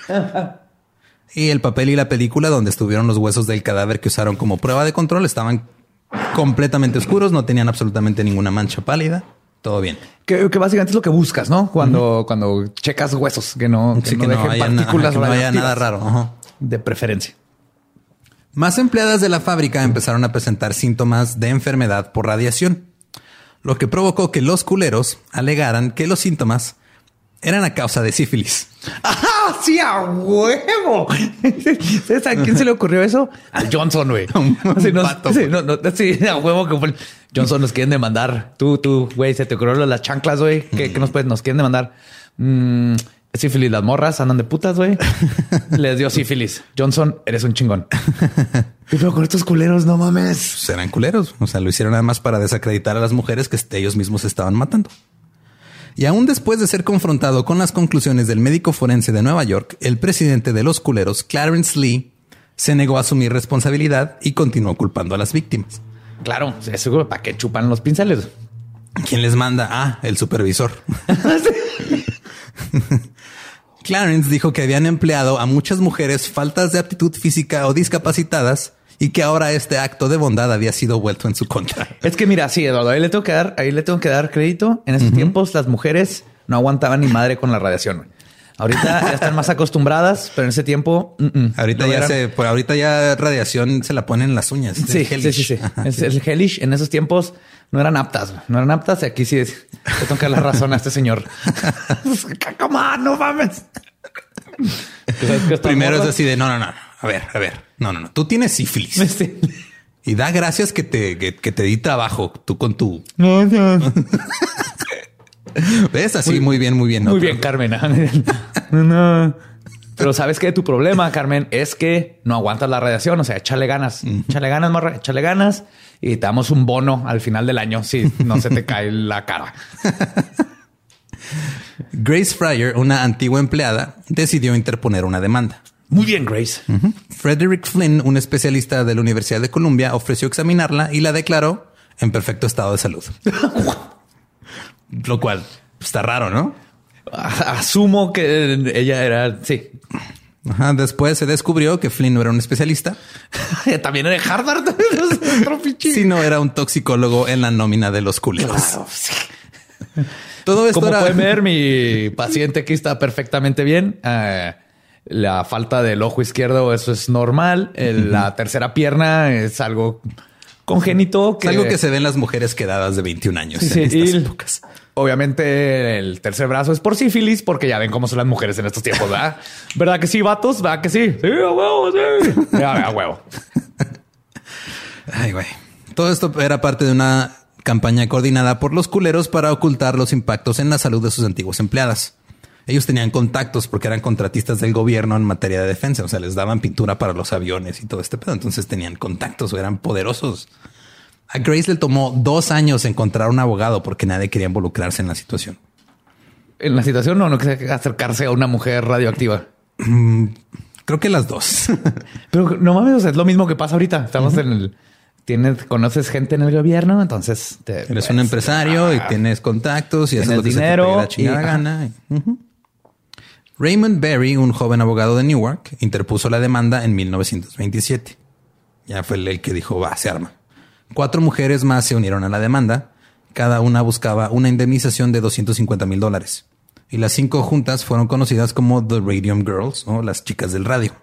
[SPEAKER 1] Y el papel y la película donde estuvieron los huesos del cadáver que usaron como prueba de control estaban completamente oscuros, no tenían absolutamente ninguna mancha pálida. Todo bien.
[SPEAKER 2] Que, que básicamente es lo que buscas, ¿no? Cuando, cuando checas huesos, que no, que no
[SPEAKER 1] que no
[SPEAKER 2] dejen
[SPEAKER 1] haya, na-
[SPEAKER 2] partículas
[SPEAKER 1] que no haya nada raro.
[SPEAKER 2] De preferencia.
[SPEAKER 1] Más empleadas de la fábrica empezaron a presentar síntomas de enfermedad por radiación, lo que provocó que los culeros alegaran que los síntomas eran a causa de sífilis.
[SPEAKER 2] ¡Ah, sí, a huevo! ¿Sabes a quién se le ocurrió eso? Al Johnson, güey. Sí, no, sí, no, no, sí, a huevo que fue el- Johnson nos quieren demandar. Tú, tú, güey, se te ocurrió las chanclas, güey. ¿Qué, qué nos puedes? Nos quieren demandar. Mm, sífilis, las morras andan de putas, güey. Les dio sífilis. Johnson, eres un chingón. Y pero con estos culeros, no mames.
[SPEAKER 1] Pues eran culeros. O sea, lo hicieron nada más para desacreditar a las mujeres que ellos mismos estaban matando. Y aún después de ser confrontado con las conclusiones del médico forense de Nueva York, el presidente de los culeros, Clarence Lee, se negó a asumir responsabilidad y continuó culpando a las víctimas.
[SPEAKER 2] Claro, eso para qué chupan los pinceles.
[SPEAKER 1] ¿Quién les manda? Ah, el supervisor. Clarence dijo que habían empleado a muchas mujeres faltas de aptitud física o discapacitadas y que ahora este acto de bondad había sido vuelto en su contra.
[SPEAKER 2] Es que mira, sí, Eduardo, ahí le tengo que dar, ahí le tengo que dar crédito. En esos tiempos las mujeres no aguantaban ni madre con la radiación. Ahorita ya están más acostumbradas, pero en ese tiempo,
[SPEAKER 1] Ahorita
[SPEAKER 2] no
[SPEAKER 1] ya
[SPEAKER 2] eran-
[SPEAKER 1] se, por ahorita ya radiación se la ponen en las uñas.
[SPEAKER 2] Sí, sí,
[SPEAKER 1] hellish.
[SPEAKER 2] sí, sí.
[SPEAKER 1] Ajá,
[SPEAKER 2] Es
[SPEAKER 1] sí.
[SPEAKER 2] el hellish en esos tiempos no eran aptas, no eran aptas. Y aquí sí es, le tengo que dar la razón a este señor. Come on, no mames. ¿Tú sabes que esta
[SPEAKER 1] Primero es así de no, no, no. A ver, a ver. No, no, no. Tú tienes sífilis
[SPEAKER 2] Sí.
[SPEAKER 1] y da gracias que te, que, que te di trabajo tú con tu. ¿Ves? Así muy, bien, muy bien.
[SPEAKER 2] Muy
[SPEAKER 1] ¿no?
[SPEAKER 2] bien, Carmen. no. Pero sabes que tu problema, Carmen, es que no aguantas la radiación. O sea, échale ganas, échale ganas, morra, échale ganas y te damos un bono al final del año si no se te cae la cara.
[SPEAKER 1] Grace Fryer, una antigua empleada, decidió interponer una demanda.
[SPEAKER 2] Muy bien, Grace.
[SPEAKER 1] Frederick Flynn, un especialista de la Universidad de Columbia, ofreció examinarla y la declaró en perfecto estado de salud. Lo cual está raro, ¿no?
[SPEAKER 2] Asumo que ella era, sí.
[SPEAKER 1] Ajá, Después se descubrió que Flynn no era un especialista,
[SPEAKER 2] También era de Harvard.
[SPEAKER 1] Sino era un toxicólogo en la nómina de los culeros.
[SPEAKER 2] Claro.
[SPEAKER 1] Todo esto
[SPEAKER 2] Como
[SPEAKER 1] era...
[SPEAKER 2] pueden ver, mi paciente aquí está perfectamente bien. Eh, la falta del ojo izquierdo, eso es normal. El- La tercera pierna es algo congénito.
[SPEAKER 1] Es algo que se ve en las mujeres quedadas de 21 años
[SPEAKER 2] Sí, sí,
[SPEAKER 1] en estas
[SPEAKER 2] y-
[SPEAKER 1] épocas.
[SPEAKER 2] Obviamente el tercer brazo es por sífilis, porque ya ven cómo son las mujeres en estos tiempos, ¿verdad? ¿Verdad que sí, vatos? ¿Verdad que sí? Sí, a huevo, sí. Ya, a huevo.
[SPEAKER 1] Ay, güey. Todo esto era parte de una campaña coordinada por los culeros para ocultar los impactos en la salud de sus antiguas empleadas. Ellos tenían contactos porque eran contratistas del gobierno en materia de defensa. O sea, les daban pintura para los aviones y todo este pedo. Entonces tenían contactos o eran poderosos. A Grace le tomó dos años encontrar un abogado porque nadie quería involucrarse en la situación.
[SPEAKER 2] En la situación no, no que acercarse a una mujer radioactiva.
[SPEAKER 1] Creo que las dos.
[SPEAKER 2] Pero no mames, o sea, es lo mismo que pasa ahorita. Estamos en el... Tienes, conoces gente en el gobierno, entonces te,
[SPEAKER 1] Eres un empresario y tienes contactos y haces lo que
[SPEAKER 2] dinero
[SPEAKER 1] se te la chingada
[SPEAKER 2] y-
[SPEAKER 1] gana. Raymond Berry, un joven abogado de Newark, interpuso la demanda en 1927. Ya fue el que dijo, va, se arma. Cuatro mujeres más se unieron a la demanda. Cada una buscaba una indemnización de 250 mil dólares. Y las cinco juntas fueron conocidas como The Radium Girls o las chicas del radio.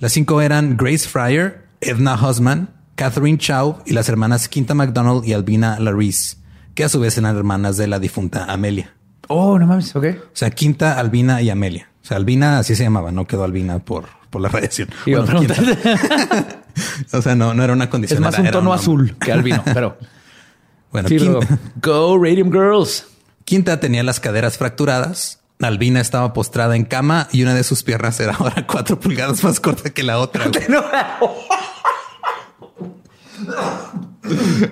[SPEAKER 1] Las cinco eran Grace Fryer, Edna Husman, Catherine Chow y las hermanas Quinta McDonald y Albina Larice, que a su vez eran hermanas de la difunta Amelia.
[SPEAKER 2] Oh, no mames, ok.
[SPEAKER 1] O sea, Quinta, Albina y Amelia. Sea, Albina así se llamaba, no quedó Albina por, por la radiación.
[SPEAKER 2] Iba
[SPEAKER 1] Bueno, o sea, no, no era una condición.
[SPEAKER 2] Es más
[SPEAKER 1] era-
[SPEAKER 2] un tono azul que albino, pero
[SPEAKER 1] Bueno,
[SPEAKER 2] sí, luego,
[SPEAKER 1] Quinta,
[SPEAKER 2] Go Radium Girls.
[SPEAKER 1] Quinta tenía las caderas fracturadas. Albina estaba postrada en cama y una de sus piernas era ahora cuatro pulgadas más corta que la otra.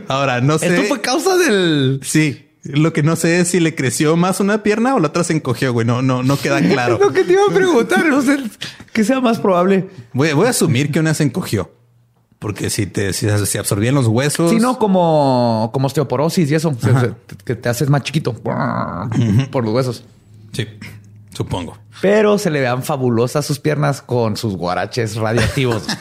[SPEAKER 1] Ahora, no sé.
[SPEAKER 2] Esto fue causa del.
[SPEAKER 1] Sí. Lo que no sé es si le creció más una pierna o la otra se encogió, güey. No, no, no queda claro.
[SPEAKER 2] Lo que te iba a preguntar, no sé qué sea más probable.
[SPEAKER 1] Voy, voy a asumir que una se encogió. Porque si te si, si absorbían los huesos.
[SPEAKER 2] Sí, no, como, como osteoporosis y eso, que te haces más chiquito por los huesos.
[SPEAKER 1] Sí, supongo.
[SPEAKER 2] Pero se le vean fabulosas sus piernas con sus guaraches radioactivos.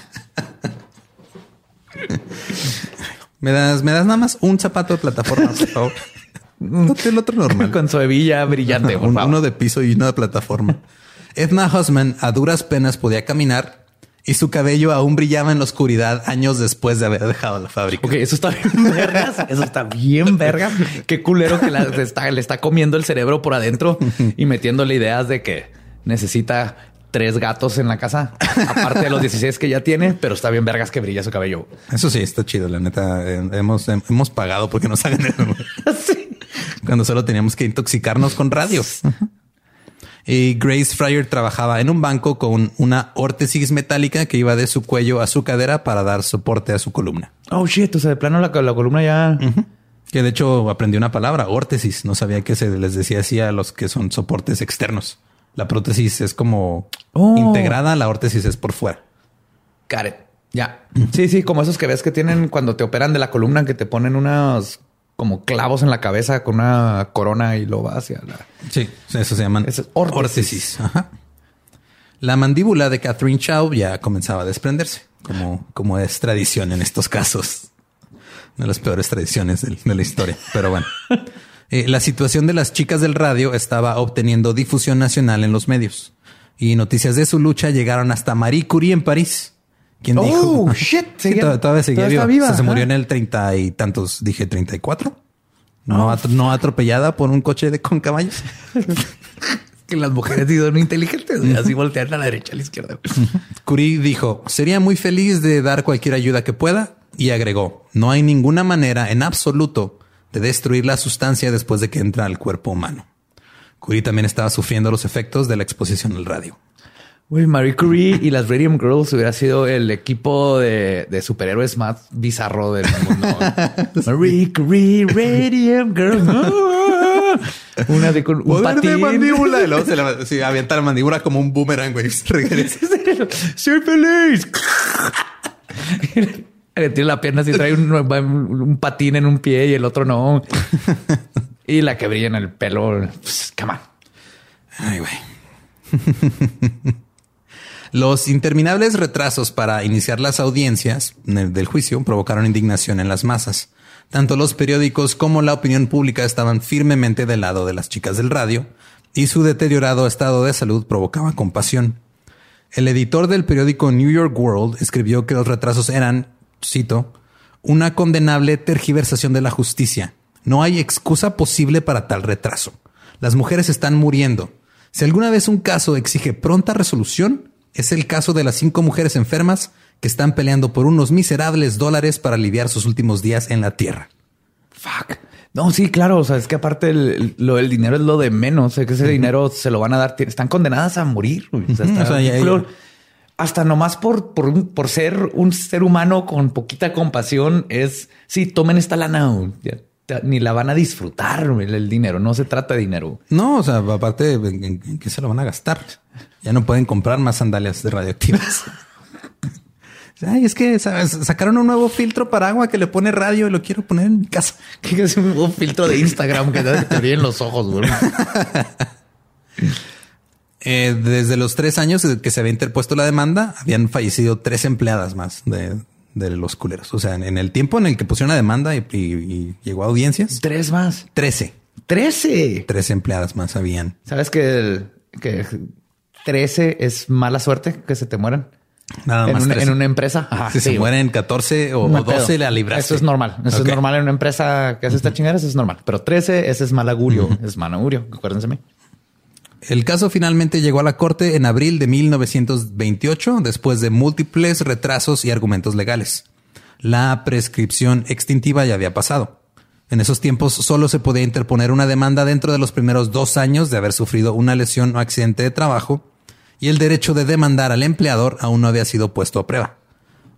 [SPEAKER 1] ¿Me das, me das nada más un zapato de plataforma, por favor. No el otro normal.
[SPEAKER 2] con su hebilla brillante. por
[SPEAKER 1] uno de piso y uno de plataforma. Edna Husman a duras penas podía caminar y su cabello aún brillaba en la oscuridad años después de haber dejado la fábrica.
[SPEAKER 2] Ok, eso está bien vergas. Eso está bien vergas. Qué culero que la- le está, le está comiendo el cerebro por adentro y metiéndole ideas de que necesita tres gatos en la casa, aparte de los 16 que ya tiene, pero está bien vergas que brilla su cabello.
[SPEAKER 1] Eso sí, está chido. La neta, eh, hemos, hem- hemos pagado porque nos hagan eso.
[SPEAKER 2] Sí.
[SPEAKER 1] Cuando solo teníamos que intoxicarnos con radio. Y Grace Fryer trabajaba en un banco con una órtesis metálica que iba de su cuello a su cadera para dar soporte a su columna.
[SPEAKER 2] Oh shit, o sea, de plano la, la columna ya.
[SPEAKER 1] Que de hecho aprendió una palabra, órtesis. No sabía que se les decía así a los que son soportes externos. La prótesis es como
[SPEAKER 2] Oh.
[SPEAKER 1] integrada, la órtesis es por fuera.
[SPEAKER 2] Got it. Ya. Sí, sí, como esos que ves que tienen cuando te operan de la columna, que te ponen unos como clavos en la cabeza con una corona y lo va hacia la.
[SPEAKER 1] Sí, eso se llaman
[SPEAKER 2] es órtesis.
[SPEAKER 1] Ajá. La mandíbula de Catherine Chow ya comenzaba a desprenderse, como, como es tradición en estos casos. Una de las peores tradiciones de la historia, pero bueno. Eh, la situación de las chicas del radio estaba obteniendo difusión nacional en los medios y noticias de su lucha llegaron hasta Marie Curie en París. Quien
[SPEAKER 2] Oh,
[SPEAKER 1] dijo?
[SPEAKER 2] shit,
[SPEAKER 1] Sí,
[SPEAKER 2] seguía-
[SPEAKER 1] todavía, todavía seguía
[SPEAKER 2] todavía está
[SPEAKER 1] viva.
[SPEAKER 2] viva,
[SPEAKER 1] O sea, se murió en el treinta y tantos, dije 34. No, atro- no atropellada por un coche de con caballos.
[SPEAKER 2] Que las mujeres sí son inteligentes, güey, así voltean a la derecha, a la izquierda.
[SPEAKER 1] Curie dijo, sería muy feliz de dar cualquier ayuda que pueda y agregó, no hay ninguna manera en absoluto de destruir la sustancia después de que entra al cuerpo humano. Curie también estaba sufriendo los efectos de la exposición al radio.
[SPEAKER 2] Güey, Marie Curie y las Radium Girls hubiera sido el equipo de, de superhéroes más bizarro del mundo. Marie Curie, Radium Girls. Ah. Una de con un
[SPEAKER 1] Poder de
[SPEAKER 2] patín.
[SPEAKER 1] mandíbula. Y luego se la avienta la mandíbula como un boomerang, güey. Regresa.
[SPEAKER 2] Soy feliz. Tiene la pierna así, trae un, un patín en un pie y el otro no. Y la que brilla en el pelo. Pss, Come on.
[SPEAKER 1] Ay, güey. Los interminables retrasos para iniciar las audiencias eh, del juicio provocaron indignación en las masas. Tanto los periódicos como la opinión pública estaban firmemente del lado de las chicas del radio y su deteriorado estado de salud provocaba compasión. El editor del periódico New York World escribió que los retrasos eran, cito, una condenable tergiversación de la justicia. No hay excusa posible para tal retraso. Las mujeres están muriendo. Si alguna vez un caso exige pronta resolución, es el caso de las cinco mujeres enfermas que están peleando por unos miserables dólares para aliviar sus últimos días en la tierra.
[SPEAKER 2] Fuck. No, sí, claro. O sea, es que aparte el, lo del dinero es lo de menos. O sea, que ese dinero se lo van a dar. Están condenadas a morir. güey. O sea,
[SPEAKER 1] Ujú,
[SPEAKER 2] está
[SPEAKER 1] o sea, ya-
[SPEAKER 2] bien culero. Hasta nomás por, por, por ser un ser humano con poquita compasión es, sí, tomen esta lana. ya, ni la van a disfrutar el, dinero. No se trata de dinero.
[SPEAKER 1] No, o sea, aparte, ¿en, qué se lo van a gastar? Ya no pueden comprar más sandalias de radioactivas. Ay, es que ¿sabes? sacaron un nuevo filtro para agua que le pone radio y lo quiero poner en mi casa.
[SPEAKER 2] Que es un, un filtro de Instagram que te, te brillen los ojos. güey.
[SPEAKER 1] Eh, desde los tres años que se había interpuesto la demanda, habían fallecido tres empleadas más de, de los culeros. O sea, en, en el tiempo en el que pusieron la demanda y, y- y llegó a audiencias,
[SPEAKER 2] Tres más.
[SPEAKER 1] trece.
[SPEAKER 2] Trece.
[SPEAKER 1] Tres empleadas más habían.
[SPEAKER 2] ¿Sabes que, el- que 13 es mala suerte que se te mueran?
[SPEAKER 1] Nada
[SPEAKER 2] en,
[SPEAKER 1] más
[SPEAKER 2] una,
[SPEAKER 1] 13.
[SPEAKER 2] en una empresa. Ajá,
[SPEAKER 1] si se mueren 14 o,
[SPEAKER 2] no
[SPEAKER 1] o
[SPEAKER 2] hay pedo.
[SPEAKER 1] 12, la libraste.
[SPEAKER 2] Eso es normal. Eso es normal en una empresa que hace esta chingada. Eso es normal. Pero 13, ese es mal augurio. Es mal augurio. Acuérdense.
[SPEAKER 1] El caso finalmente llegó a la corte en abril de 1928, después de múltiples retrasos y argumentos legales. La prescripción extintiva ya había pasado. En esos tiempos solo se podía interponer una demanda dentro de los primeros dos años de haber sufrido una lesión o accidente de trabajo y el derecho de demandar al empleador aún no había sido puesto a prueba.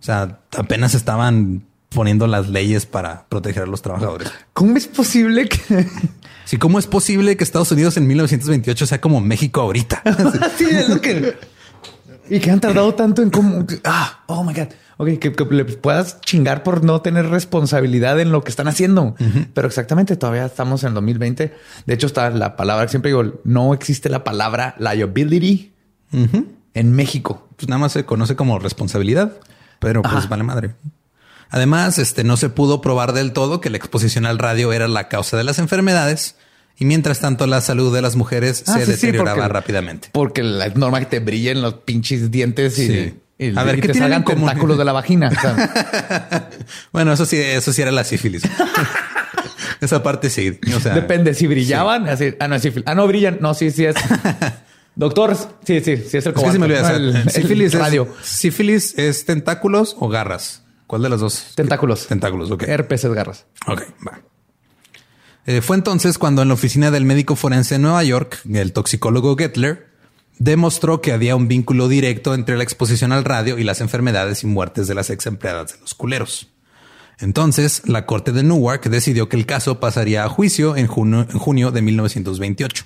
[SPEAKER 1] O sea, apenas estaban poniendo las leyes para proteger a los trabajadores.
[SPEAKER 2] ¿Cómo es posible que
[SPEAKER 1] Sí, ¿cómo es posible que Estados Unidos en 1928 sea como México ahorita?
[SPEAKER 2] Sí, es lo que. Y que han tardado tanto en cómo. Ah, oh my God. Ok, que, que le puedas chingar por no tener responsabilidad en lo que están haciendo. Pero exactamente, todavía estamos en el 2020. De hecho, está la palabra siempre digo: no existe la palabra liability en México.
[SPEAKER 1] pues nada más se conoce como responsabilidad, pero pues
[SPEAKER 2] Ajá.
[SPEAKER 1] vale madre. Además, este no se pudo probar del todo que la exposición al radio era la causa de las enfermedades y mientras tanto la salud de las mujeres
[SPEAKER 2] Ah,
[SPEAKER 1] se
[SPEAKER 2] sí, sí,
[SPEAKER 1] deterioraba
[SPEAKER 2] porque-
[SPEAKER 1] rápidamente.
[SPEAKER 2] Porque la es normal que te brillen los pinches dientes y,
[SPEAKER 1] Sí.
[SPEAKER 2] y-
[SPEAKER 1] A ver,
[SPEAKER 2] y
[SPEAKER 1] ¿qué
[SPEAKER 2] te salgan tentáculos de la vagina. O sea,
[SPEAKER 1] Bueno, eso sí, eso sí era la sífilis. Esa parte sí. O sea,
[SPEAKER 2] depende si brillaban. Así, ah, no, es sífilis. Ah, no brillan. No, sí, sí es. Doctor, sí, sí, sí es el
[SPEAKER 1] Es que se me olvida. o sea,
[SPEAKER 2] El- el
[SPEAKER 1] sífilis,
[SPEAKER 2] radio.
[SPEAKER 1] es, sífilis es tentáculos o garras. ¿Cuál de las dos?
[SPEAKER 2] Tentáculos.
[SPEAKER 1] Tentáculos, ok.
[SPEAKER 2] Herpes es garras.
[SPEAKER 1] Ok, va. Eh, fue entonces cuando en la oficina del médico forense en Nueva York, el toxicólogo Gettler demostró que había un vínculo directo entre la exposición al radio y las enfermedades y muertes de las ex empleadas de los culeros. Entonces, la corte de Newark decidió que el caso pasaría a juicio en junio, en junio de 1928.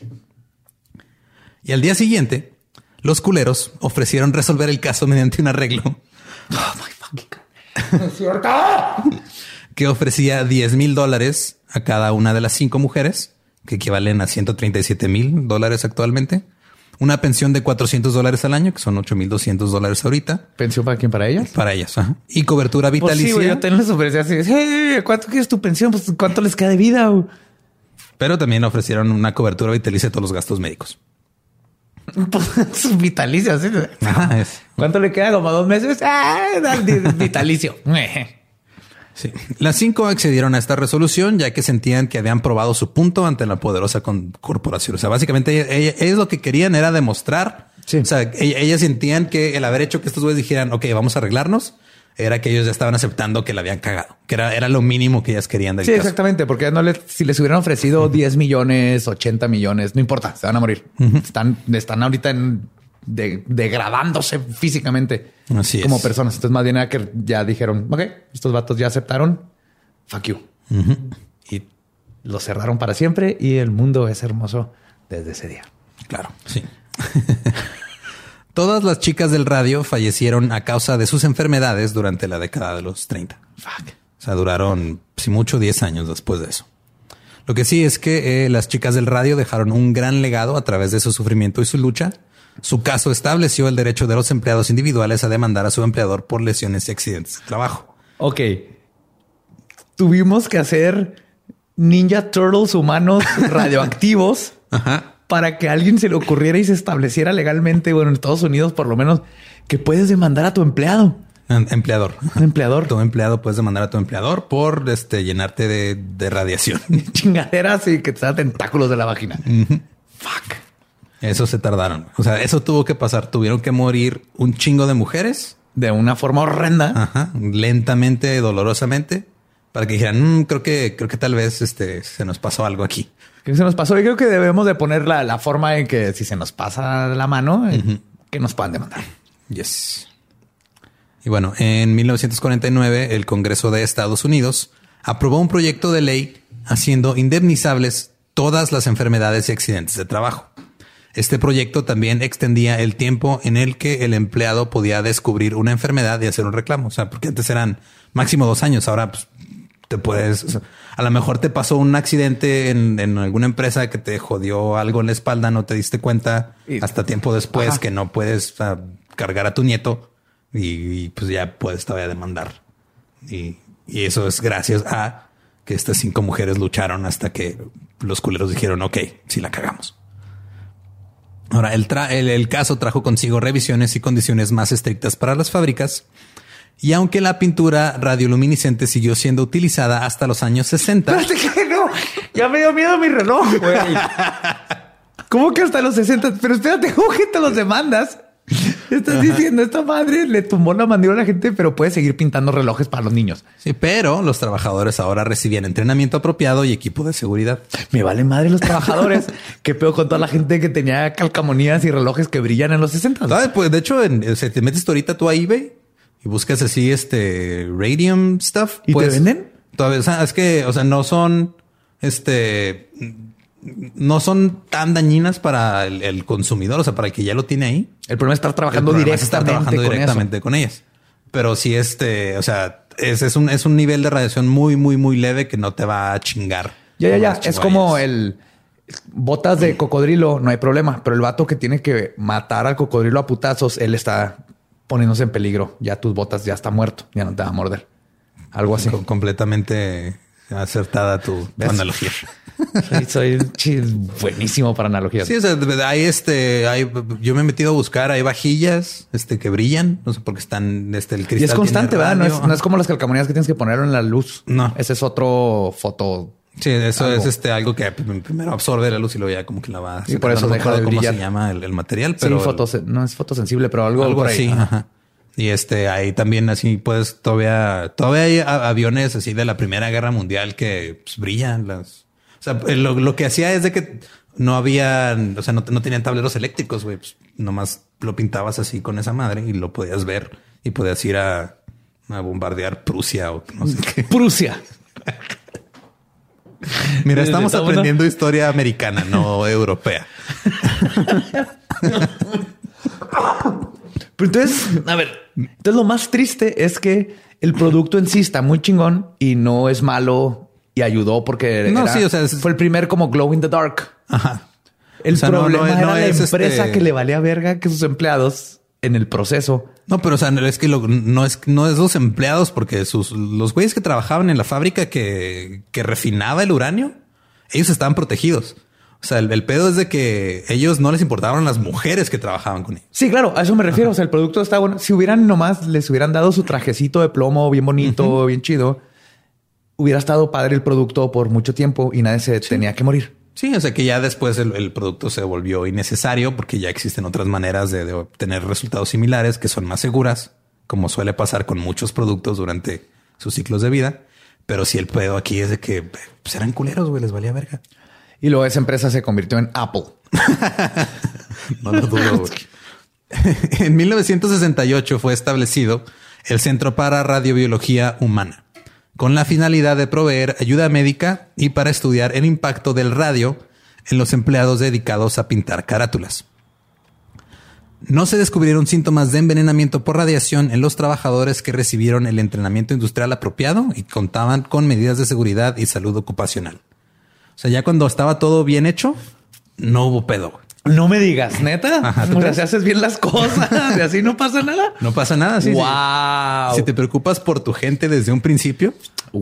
[SPEAKER 1] Y al día siguiente, los culeros ofrecieron resolver el caso mediante un arreglo que ofrecía 10 mil dólares a cada una de las cinco mujeres, que equivalen a 137 mil dólares actualmente, una pensión de 400 dólares al año, que son 8 mil 200 dólares ahorita,
[SPEAKER 2] ¿Pensión para quién? ¿Para ellas?
[SPEAKER 1] para ellas, ajá. y cobertura
[SPEAKER 2] Pues
[SPEAKER 1] vitalicia.
[SPEAKER 2] sí, güey, yo tengo las ofrecí así. "Hey, ¿Cuánto quieres tu pensión? Pues cuánto les queda de vida. güey?"
[SPEAKER 1] pero también ofrecieron una cobertura vitalicia de todos los gastos médicos.
[SPEAKER 2] Pues vitalicio. así. ¿Cuánto le queda? Como dos meses. Ah, vitalicio.
[SPEAKER 1] Sí. Las cinco accedieron a esta resolución ya que sentían que habían probado su punto ante la poderosa corporación. O sea, básicamente ella- ella- ellos lo que querían era demostrar.
[SPEAKER 2] Sí.
[SPEAKER 1] O sea, ella- ellas sentían que el haber hecho que estos güeyes dijeran, ok, vamos a arreglarnos, era que ellos ya estaban aceptando que la habían cagado, que era, era lo mínimo que ellas querían del
[SPEAKER 2] Sí,
[SPEAKER 1] caso.
[SPEAKER 2] exactamente. Porque no les, si les hubieran ofrecido 10 millones, 80 millones, no importa, se van a morir. Están, están ahorita en, de- degradándose físicamente
[SPEAKER 1] Así es.
[SPEAKER 2] como personas. Entonces, más bien era que ya dijeron, ok, estos vatos ya aceptaron. Fuck you. Y lo cerraron para siempre y el mundo es hermoso desde ese día.
[SPEAKER 1] Claro, sí. Todas las chicas del radio fallecieron a causa de sus enfermedades durante la década de los 30.
[SPEAKER 2] Fuck.
[SPEAKER 1] O sea, duraron, si mucho, 10 años después de eso. Lo que sí es que eh, las chicas del radio dejaron un gran legado a través de su sufrimiento y su lucha. Su caso estableció el derecho de los empleados individuales a demandar a su empleador por lesiones y accidentes de trabajo.
[SPEAKER 2] Ok. Tuvimos que hacer Ninja Turtles humanos radioactivos
[SPEAKER 1] Ajá.
[SPEAKER 2] Para que a alguien se le ocurriera y se estableciera legalmente, bueno, en Estados Unidos por lo menos, que puedes demandar a tu empleado,
[SPEAKER 1] Em- Empleador.
[SPEAKER 2] empleador.
[SPEAKER 1] Tu empleado puedes demandar a tu empleador por este, llenarte de, de radiación.
[SPEAKER 2] Chingaderas y que te da tentáculos de la vagina. Fuck.
[SPEAKER 1] Eso se tardaron. O sea, eso tuvo que pasar. Tuvieron que morir un chingo de mujeres.
[SPEAKER 2] De una forma horrenda.
[SPEAKER 1] Ajá. Lentamente, dolorosamente. Para que dijeran, "Mm, creo que, creo que tal vez este, se nos pasó algo aquí.
[SPEAKER 2] ¿Qué se nos pasó? Y creo que debemos de poner la, la forma en que si se nos pasa la mano, eh, que nos puedan demandar.
[SPEAKER 1] Yes. Y bueno, en 1949 el Congreso de Estados Unidos aprobó un proyecto de ley haciendo indemnizables todas las enfermedades y accidentes de trabajo. Este proyecto también extendía el tiempo en el que el empleado podía descubrir una enfermedad y hacer un reclamo. O sea, porque antes eran máximo dos años. Ahora pues, te puedes, o sea, a lo mejor te pasó un accidente en, en alguna empresa que te jodió algo en la espalda, no te diste cuenta
[SPEAKER 2] Y-
[SPEAKER 1] hasta tiempo después
[SPEAKER 2] Ajá.
[SPEAKER 1] que no puedes sea, cargar a tu nieto y, y, pues ya puedes todavía demandar. Y, y eso es gracias a que estas cinco mujeres lucharon hasta que los culeros dijeron, ok, si la cagamos. Ahora, el, tra- el, el caso trajo consigo revisiones y condiciones más estrictas para las fábricas. Y aunque la pintura radioluminiscente siguió siendo utilizada hasta los años 60,
[SPEAKER 2] Espérate que no. Ya me dio miedo mi reloj, güey. ¿Cómo que hasta los 60? Pero espérate, ¿cómo que te los demandas? Estás diciendo, esta madre le tumbó la mandíbula a la gente, pero puede seguir pintando relojes para los niños.
[SPEAKER 1] sí, pero los trabajadores ahora recibían entrenamiento apropiado y equipo de seguridad.
[SPEAKER 2] Me vale madre los trabajadores. ¿Qué peor con toda la gente que tenía calcamonías y relojes que brillan en los 60?
[SPEAKER 1] ¿Sabes? Pues de hecho, en, o sea, te metes tú ahorita tú a eBay y buscas así este radium stuff.
[SPEAKER 2] ¿Y te
[SPEAKER 1] pues,
[SPEAKER 2] venden?
[SPEAKER 1] Todavía, o sea, es que, o sea, no son este no son tan dañinas para el, el consumidor, o sea, para el que ya lo tiene ahí.
[SPEAKER 2] El problema es estar trabajando
[SPEAKER 1] problema es
[SPEAKER 2] directamente,
[SPEAKER 1] estar trabajando
[SPEAKER 2] con
[SPEAKER 1] directamente con ellas. Pero sí, este, o sea, es, es un, es un nivel de radiación muy, muy, muy leve que no te va a chingar.
[SPEAKER 2] Ya, ya, ya. Es como el botas de cocodrilo, no hay problema. Pero el vato que tiene que matar al cocodrilo a putazos, él está poniéndose en peligro. Ya tus botas ya está muerto, ya no te va a morder. Algo así.
[SPEAKER 1] Com- completamente acertada tu, analogía.
[SPEAKER 2] Soy, soy buenísimo para analogías.
[SPEAKER 1] Sí, o sea, hay este, hay, yo me he metido a buscar, hay vajillas, este, que brillan, no sé por qué están, este, el cristal.
[SPEAKER 2] y es constante, ¿verdad? No
[SPEAKER 1] radio.
[SPEAKER 2] es, no es como las calcamonías que tienes que ponerlo en la luz.
[SPEAKER 1] No.
[SPEAKER 2] Ese es otro foto.
[SPEAKER 1] Sí, eso
[SPEAKER 2] algo.
[SPEAKER 1] es este algo que primero absorbe la luz y luego ya como que la va.
[SPEAKER 2] Y por eso
[SPEAKER 1] no
[SPEAKER 2] deja de
[SPEAKER 1] cómo se llama el, el material, pero
[SPEAKER 2] sí, fotos, no es fotosensible, pero algo,
[SPEAKER 1] algo
[SPEAKER 2] por ahí.
[SPEAKER 1] así.
[SPEAKER 2] Ajá.
[SPEAKER 1] Y este ahí también así puedes todavía todavía hay aviones así de la Primera Guerra Mundial que pues, brillan las. O sea, lo, lo que hacía es de que no había, o sea, no, no tenían tableros eléctricos, güey. Pues, nomás lo pintabas así con esa madre y lo podías ver y podías ir a, a bombardear Prusia o no sé qué.
[SPEAKER 2] Prusia.
[SPEAKER 1] Mira, estamos aprendiendo historia americana, no europea.
[SPEAKER 2] Pero entonces, a ver, entonces lo más triste es que el producto en sí está muy chingón y no es malo y ayudó porque
[SPEAKER 1] No,
[SPEAKER 2] era-
[SPEAKER 1] sí, o sea, es-
[SPEAKER 2] fue el primer como glow in the dark.
[SPEAKER 1] Ajá.
[SPEAKER 2] El
[SPEAKER 1] O sea, no-
[SPEAKER 2] problema
[SPEAKER 1] no
[SPEAKER 2] era la
[SPEAKER 1] es,
[SPEAKER 2] empresa
[SPEAKER 1] este-
[SPEAKER 2] que le valía verga que sus empleados en el proceso.
[SPEAKER 1] No, pero o sea, es que lo- no es no es los empleados, porque sus los güeyes que trabajaban en la fábrica que, que refinaba el uranio, ellos estaban protegidos. O sea, el, el pedo es de que ellos no les importaban las mujeres que trabajaban con ellos.
[SPEAKER 2] Sí, claro, a eso me refiero. O sea, el producto está bueno. Si hubieran nomás les hubieran dado su trajecito de plomo bien bonito, bien chido, hubiera estado padre el producto por mucho tiempo y nadie se tenía que morir.
[SPEAKER 1] Sí, o sea que ya después el, el producto se volvió innecesario porque ya existen otras maneras de, de obtener resultados similares que son más seguras, como suele pasar con muchos productos durante sus ciclos de vida. Pero sí el pedo aquí es de que pues, eran culeros, güey, les valía verga.
[SPEAKER 2] Y luego esa empresa se convirtió en Apple.
[SPEAKER 1] No lo dudo. güey. en 1968 fue establecido el Centro para Radiobiología Humana, con la finalidad de proveer ayuda médica y para estudiar el impacto del radio en los empleados dedicados a pintar carátulas. No se descubrieron síntomas de envenenamiento por radiación en los trabajadores que recibieron el entrenamiento industrial apropiado y contaban con medidas de seguridad y salud ocupacional. O sea, ya cuando estaba todo bien hecho, no hubo pedo.
[SPEAKER 2] No me digas, neta.
[SPEAKER 1] Ajá, ¿tú
[SPEAKER 2] o sea,
[SPEAKER 1] crees?
[SPEAKER 2] si haces bien las cosas y así no pasa nada.
[SPEAKER 1] No pasa nada. sí, sí.
[SPEAKER 2] wow.
[SPEAKER 1] Si te preocupas por tu gente desde un principio,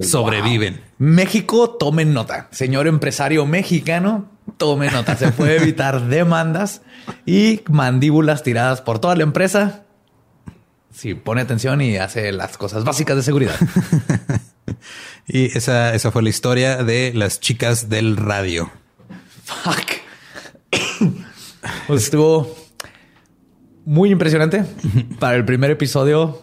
[SPEAKER 1] sobreviven.
[SPEAKER 2] México, tomen nota. Señor empresario mexicano, tome nota. Se puede evitar demandas y mandíbulas tiradas por toda la empresa. Si pone atención y hace las cosas básicas de seguridad.
[SPEAKER 1] Y esa, esa fue la historia de las chicas del radio.
[SPEAKER 2] Fuck. Pues estuvo muy impresionante para el primer episodio.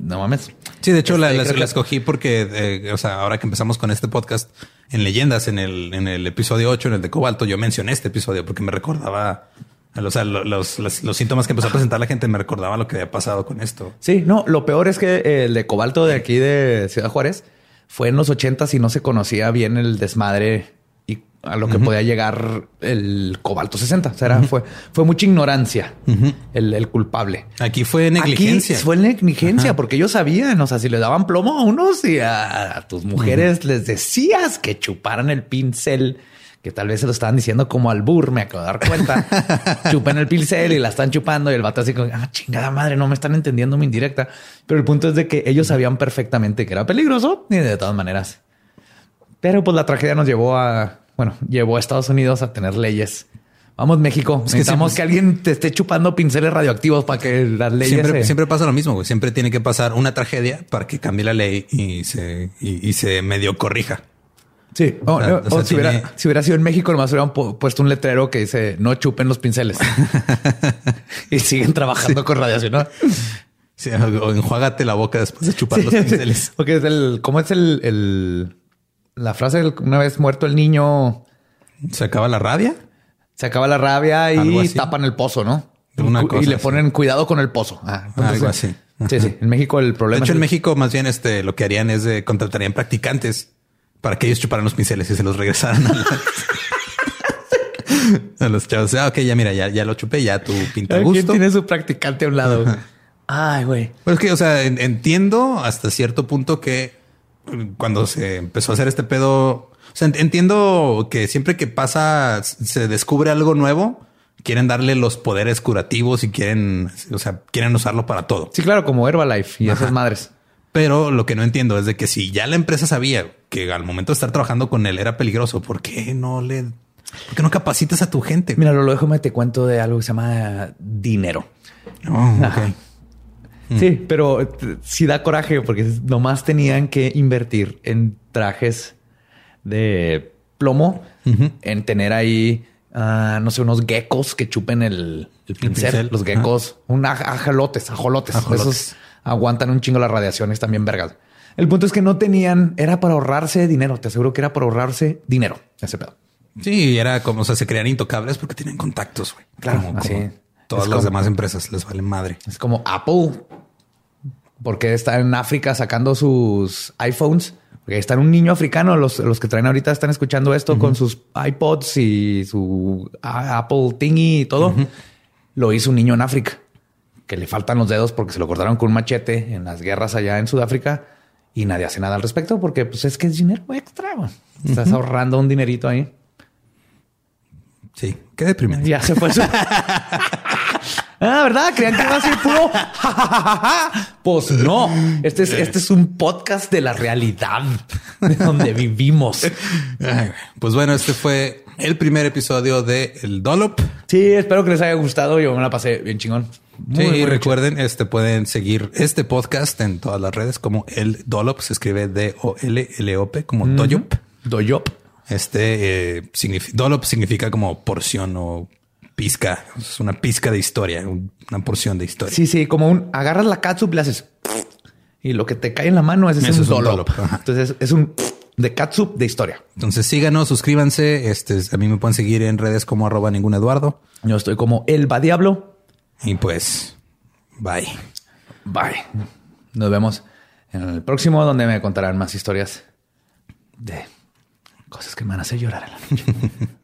[SPEAKER 2] No mames.
[SPEAKER 1] Sí, de hecho la,
[SPEAKER 2] Este,
[SPEAKER 1] la-
[SPEAKER 2] creo
[SPEAKER 1] la
[SPEAKER 2] que-
[SPEAKER 1] escogí porque, eh, o sea, ahora que empezamos con este podcast en leyendas, en el, en el episodio 8, en el de Cobalto, yo mencioné este episodio porque me recordaba, o sea, lo- los, los, los síntomas que empezó a presentar la gente me recordaba lo que había pasado con esto.
[SPEAKER 2] Sí, no, lo peor es que el de cobalto de aquí de Ciudad Juárez fue en los ochentas y no se conocía bien el desmadre a lo que podía llegar el cobalto 60. O sea, era- fue, fue mucha ignorancia el, el culpable.
[SPEAKER 1] Aquí fue negligencia.
[SPEAKER 2] Aquí fue negligencia porque ellos sabían, o sea, si le daban plomo a unos y a, a tus mujeres les decías que chuparan el pincel, que tal vez se lo estaban diciendo como albur, me acabo de dar cuenta. Chupen el pincel y la están chupando y el vato así como, ah, chingada madre, no me están entendiendo mi indirecta. Pero el punto es de que ellos sabían perfectamente que era peligroso y de todas maneras. Pero pues la tragedia nos llevó a, bueno, llevó a Estados Unidos a tener leyes. Vamos, México.
[SPEAKER 1] que
[SPEAKER 2] Necesitamos
[SPEAKER 1] siempre-
[SPEAKER 2] que alguien te esté chupando pinceles radioactivos para que las leyes
[SPEAKER 1] Siempre,
[SPEAKER 2] se-
[SPEAKER 1] siempre pasa lo mismo, güey. Siempre tiene que pasar una tragedia para que cambie la ley y se, y, y se medio corrija.
[SPEAKER 2] Sí. O,
[SPEAKER 1] O sea,
[SPEAKER 2] o-
[SPEAKER 1] o sea,
[SPEAKER 2] o si, hubiera, si hubiera sido en México, nomás hubieran pu- puesto un letrero que dice no chupen los pinceles y siguen trabajando con radiación. ¿no?
[SPEAKER 1] Sí, o enjuágate la boca después de chupar los pinceles.
[SPEAKER 2] Porque es el, ¿cómo es el, el- la frase? del- Una vez muerto el niño,
[SPEAKER 1] ¿Se acaba la rabia?
[SPEAKER 2] se acaba la rabia y tapan el pozo, ¿no?
[SPEAKER 1] Una cosa
[SPEAKER 2] y le
[SPEAKER 1] así.
[SPEAKER 2] ponen cuidado con el pozo. Ah, entonces,
[SPEAKER 1] Algo así.
[SPEAKER 2] Sí, sí. En México el problema
[SPEAKER 1] De hecho,
[SPEAKER 2] es
[SPEAKER 1] en
[SPEAKER 2] el-
[SPEAKER 1] México más bien este lo que harían es de contratarían practicantes para que ellos chuparan los pinceles y se los regresaran a, a los chavos. Ah, ok, ya mira, ya, ya lo chupé, ya tú pinta a
[SPEAKER 2] ¿Quién
[SPEAKER 1] gusto.
[SPEAKER 2] tiene su practicante a un lado? Ay, güey.
[SPEAKER 1] Pues es que, o sea, en- entiendo hasta cierto punto que cuando se empezó a hacer este pedo, o sea, ent- entiendo que siempre que pasa, se descubre algo nuevo, quieren darle los poderes curativos y quieren, o sea, quieren usarlo para todo.
[SPEAKER 2] Sí, claro, como Herbalife y esas madres.
[SPEAKER 1] Pero lo que no entiendo es de que si ya la empresa sabía que al momento de estar trabajando con él era peligroso, ¿por qué no le, por qué no capacitas a tu gente?
[SPEAKER 2] Mira, lo déjame te cuento de algo que se llama dinero.
[SPEAKER 1] Oh, ok.
[SPEAKER 2] Sí, pero eh, sí da coraje porque nomás tenían que invertir en trajes de plomo, en tener ahí, ah, no sé, unos geckos que chupen el, el pincel,
[SPEAKER 1] pincel,
[SPEAKER 2] los geckos, un aj- ajolotes, ajolotes.
[SPEAKER 1] Ajolotes.
[SPEAKER 2] Esos aguantan un chingo las radiaciones también vergas. El punto es que no tenían, era para ahorrarse dinero. Te aseguro que era para ahorrarse dinero ese pedo.
[SPEAKER 1] Sí, era como, o sea, se crean intocables porque tienen contactos, güey.
[SPEAKER 2] Claro,
[SPEAKER 1] Como-
[SPEAKER 2] así.
[SPEAKER 1] como Todas
[SPEAKER 2] Es
[SPEAKER 1] las
[SPEAKER 2] como-
[SPEAKER 1] demás empresas les vale madre.
[SPEAKER 2] Es como Apple. Porque está en África sacando sus iPhones. Porque está un niño africano. Los, los que traen ahorita están escuchando esto con sus iPods y su Apple Thingy y todo. Lo hizo un niño en África que le faltan los dedos porque se lo cortaron con un machete en las guerras allá en Sudáfrica y nadie hace nada al respecto porque pues es que es dinero extra. Estás ahorrando un dinerito ahí.
[SPEAKER 1] Sí, qué deprimente.
[SPEAKER 2] Ya se fue. ah, ¿verdad? Creían que iba a ser puro. pues no. Este es, este es un podcast de la realidad de donde vivimos.
[SPEAKER 1] Pues bueno, este fue el primer episodio de El Dollop.
[SPEAKER 2] Sí, espero que les haya gustado. Yo me la pasé bien chingón. Muy,
[SPEAKER 1] sí,
[SPEAKER 2] muy
[SPEAKER 1] recuerden, este pueden seguir este podcast en todas las redes como El Dollop. Se escribe D-O-L-L-O-P como Doyop.
[SPEAKER 2] Doyop.
[SPEAKER 1] Este eh, Dollop significa como porción o pizca. Es una pizca de historia, un- una porción de historia.
[SPEAKER 2] Sí, sí, como un agarras la catsup y le haces y lo que te cae en la mano es
[SPEAKER 1] Eso
[SPEAKER 2] un
[SPEAKER 1] es un.
[SPEAKER 2] Entonces es un de catsup de historia.
[SPEAKER 1] Entonces síganos, suscríbanse. Este, a mí me pueden seguir en redes como arroba ningún Eduardo.
[SPEAKER 2] Yo estoy como el va diablo.
[SPEAKER 1] Y pues, bye.
[SPEAKER 2] Bye. Nos vemos en el próximo donde me contarán más historias de cosas que me van a hacer llorar en la noche.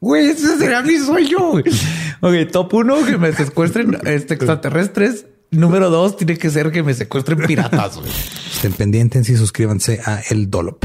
[SPEAKER 2] Güey, ese será mi sueño. Ok, top uno, que me secuestren este, extraterrestres. Número dos, tiene que ser que me secuestren piratas. güey.
[SPEAKER 1] Estén pendientes y suscríbanse a El Dollop.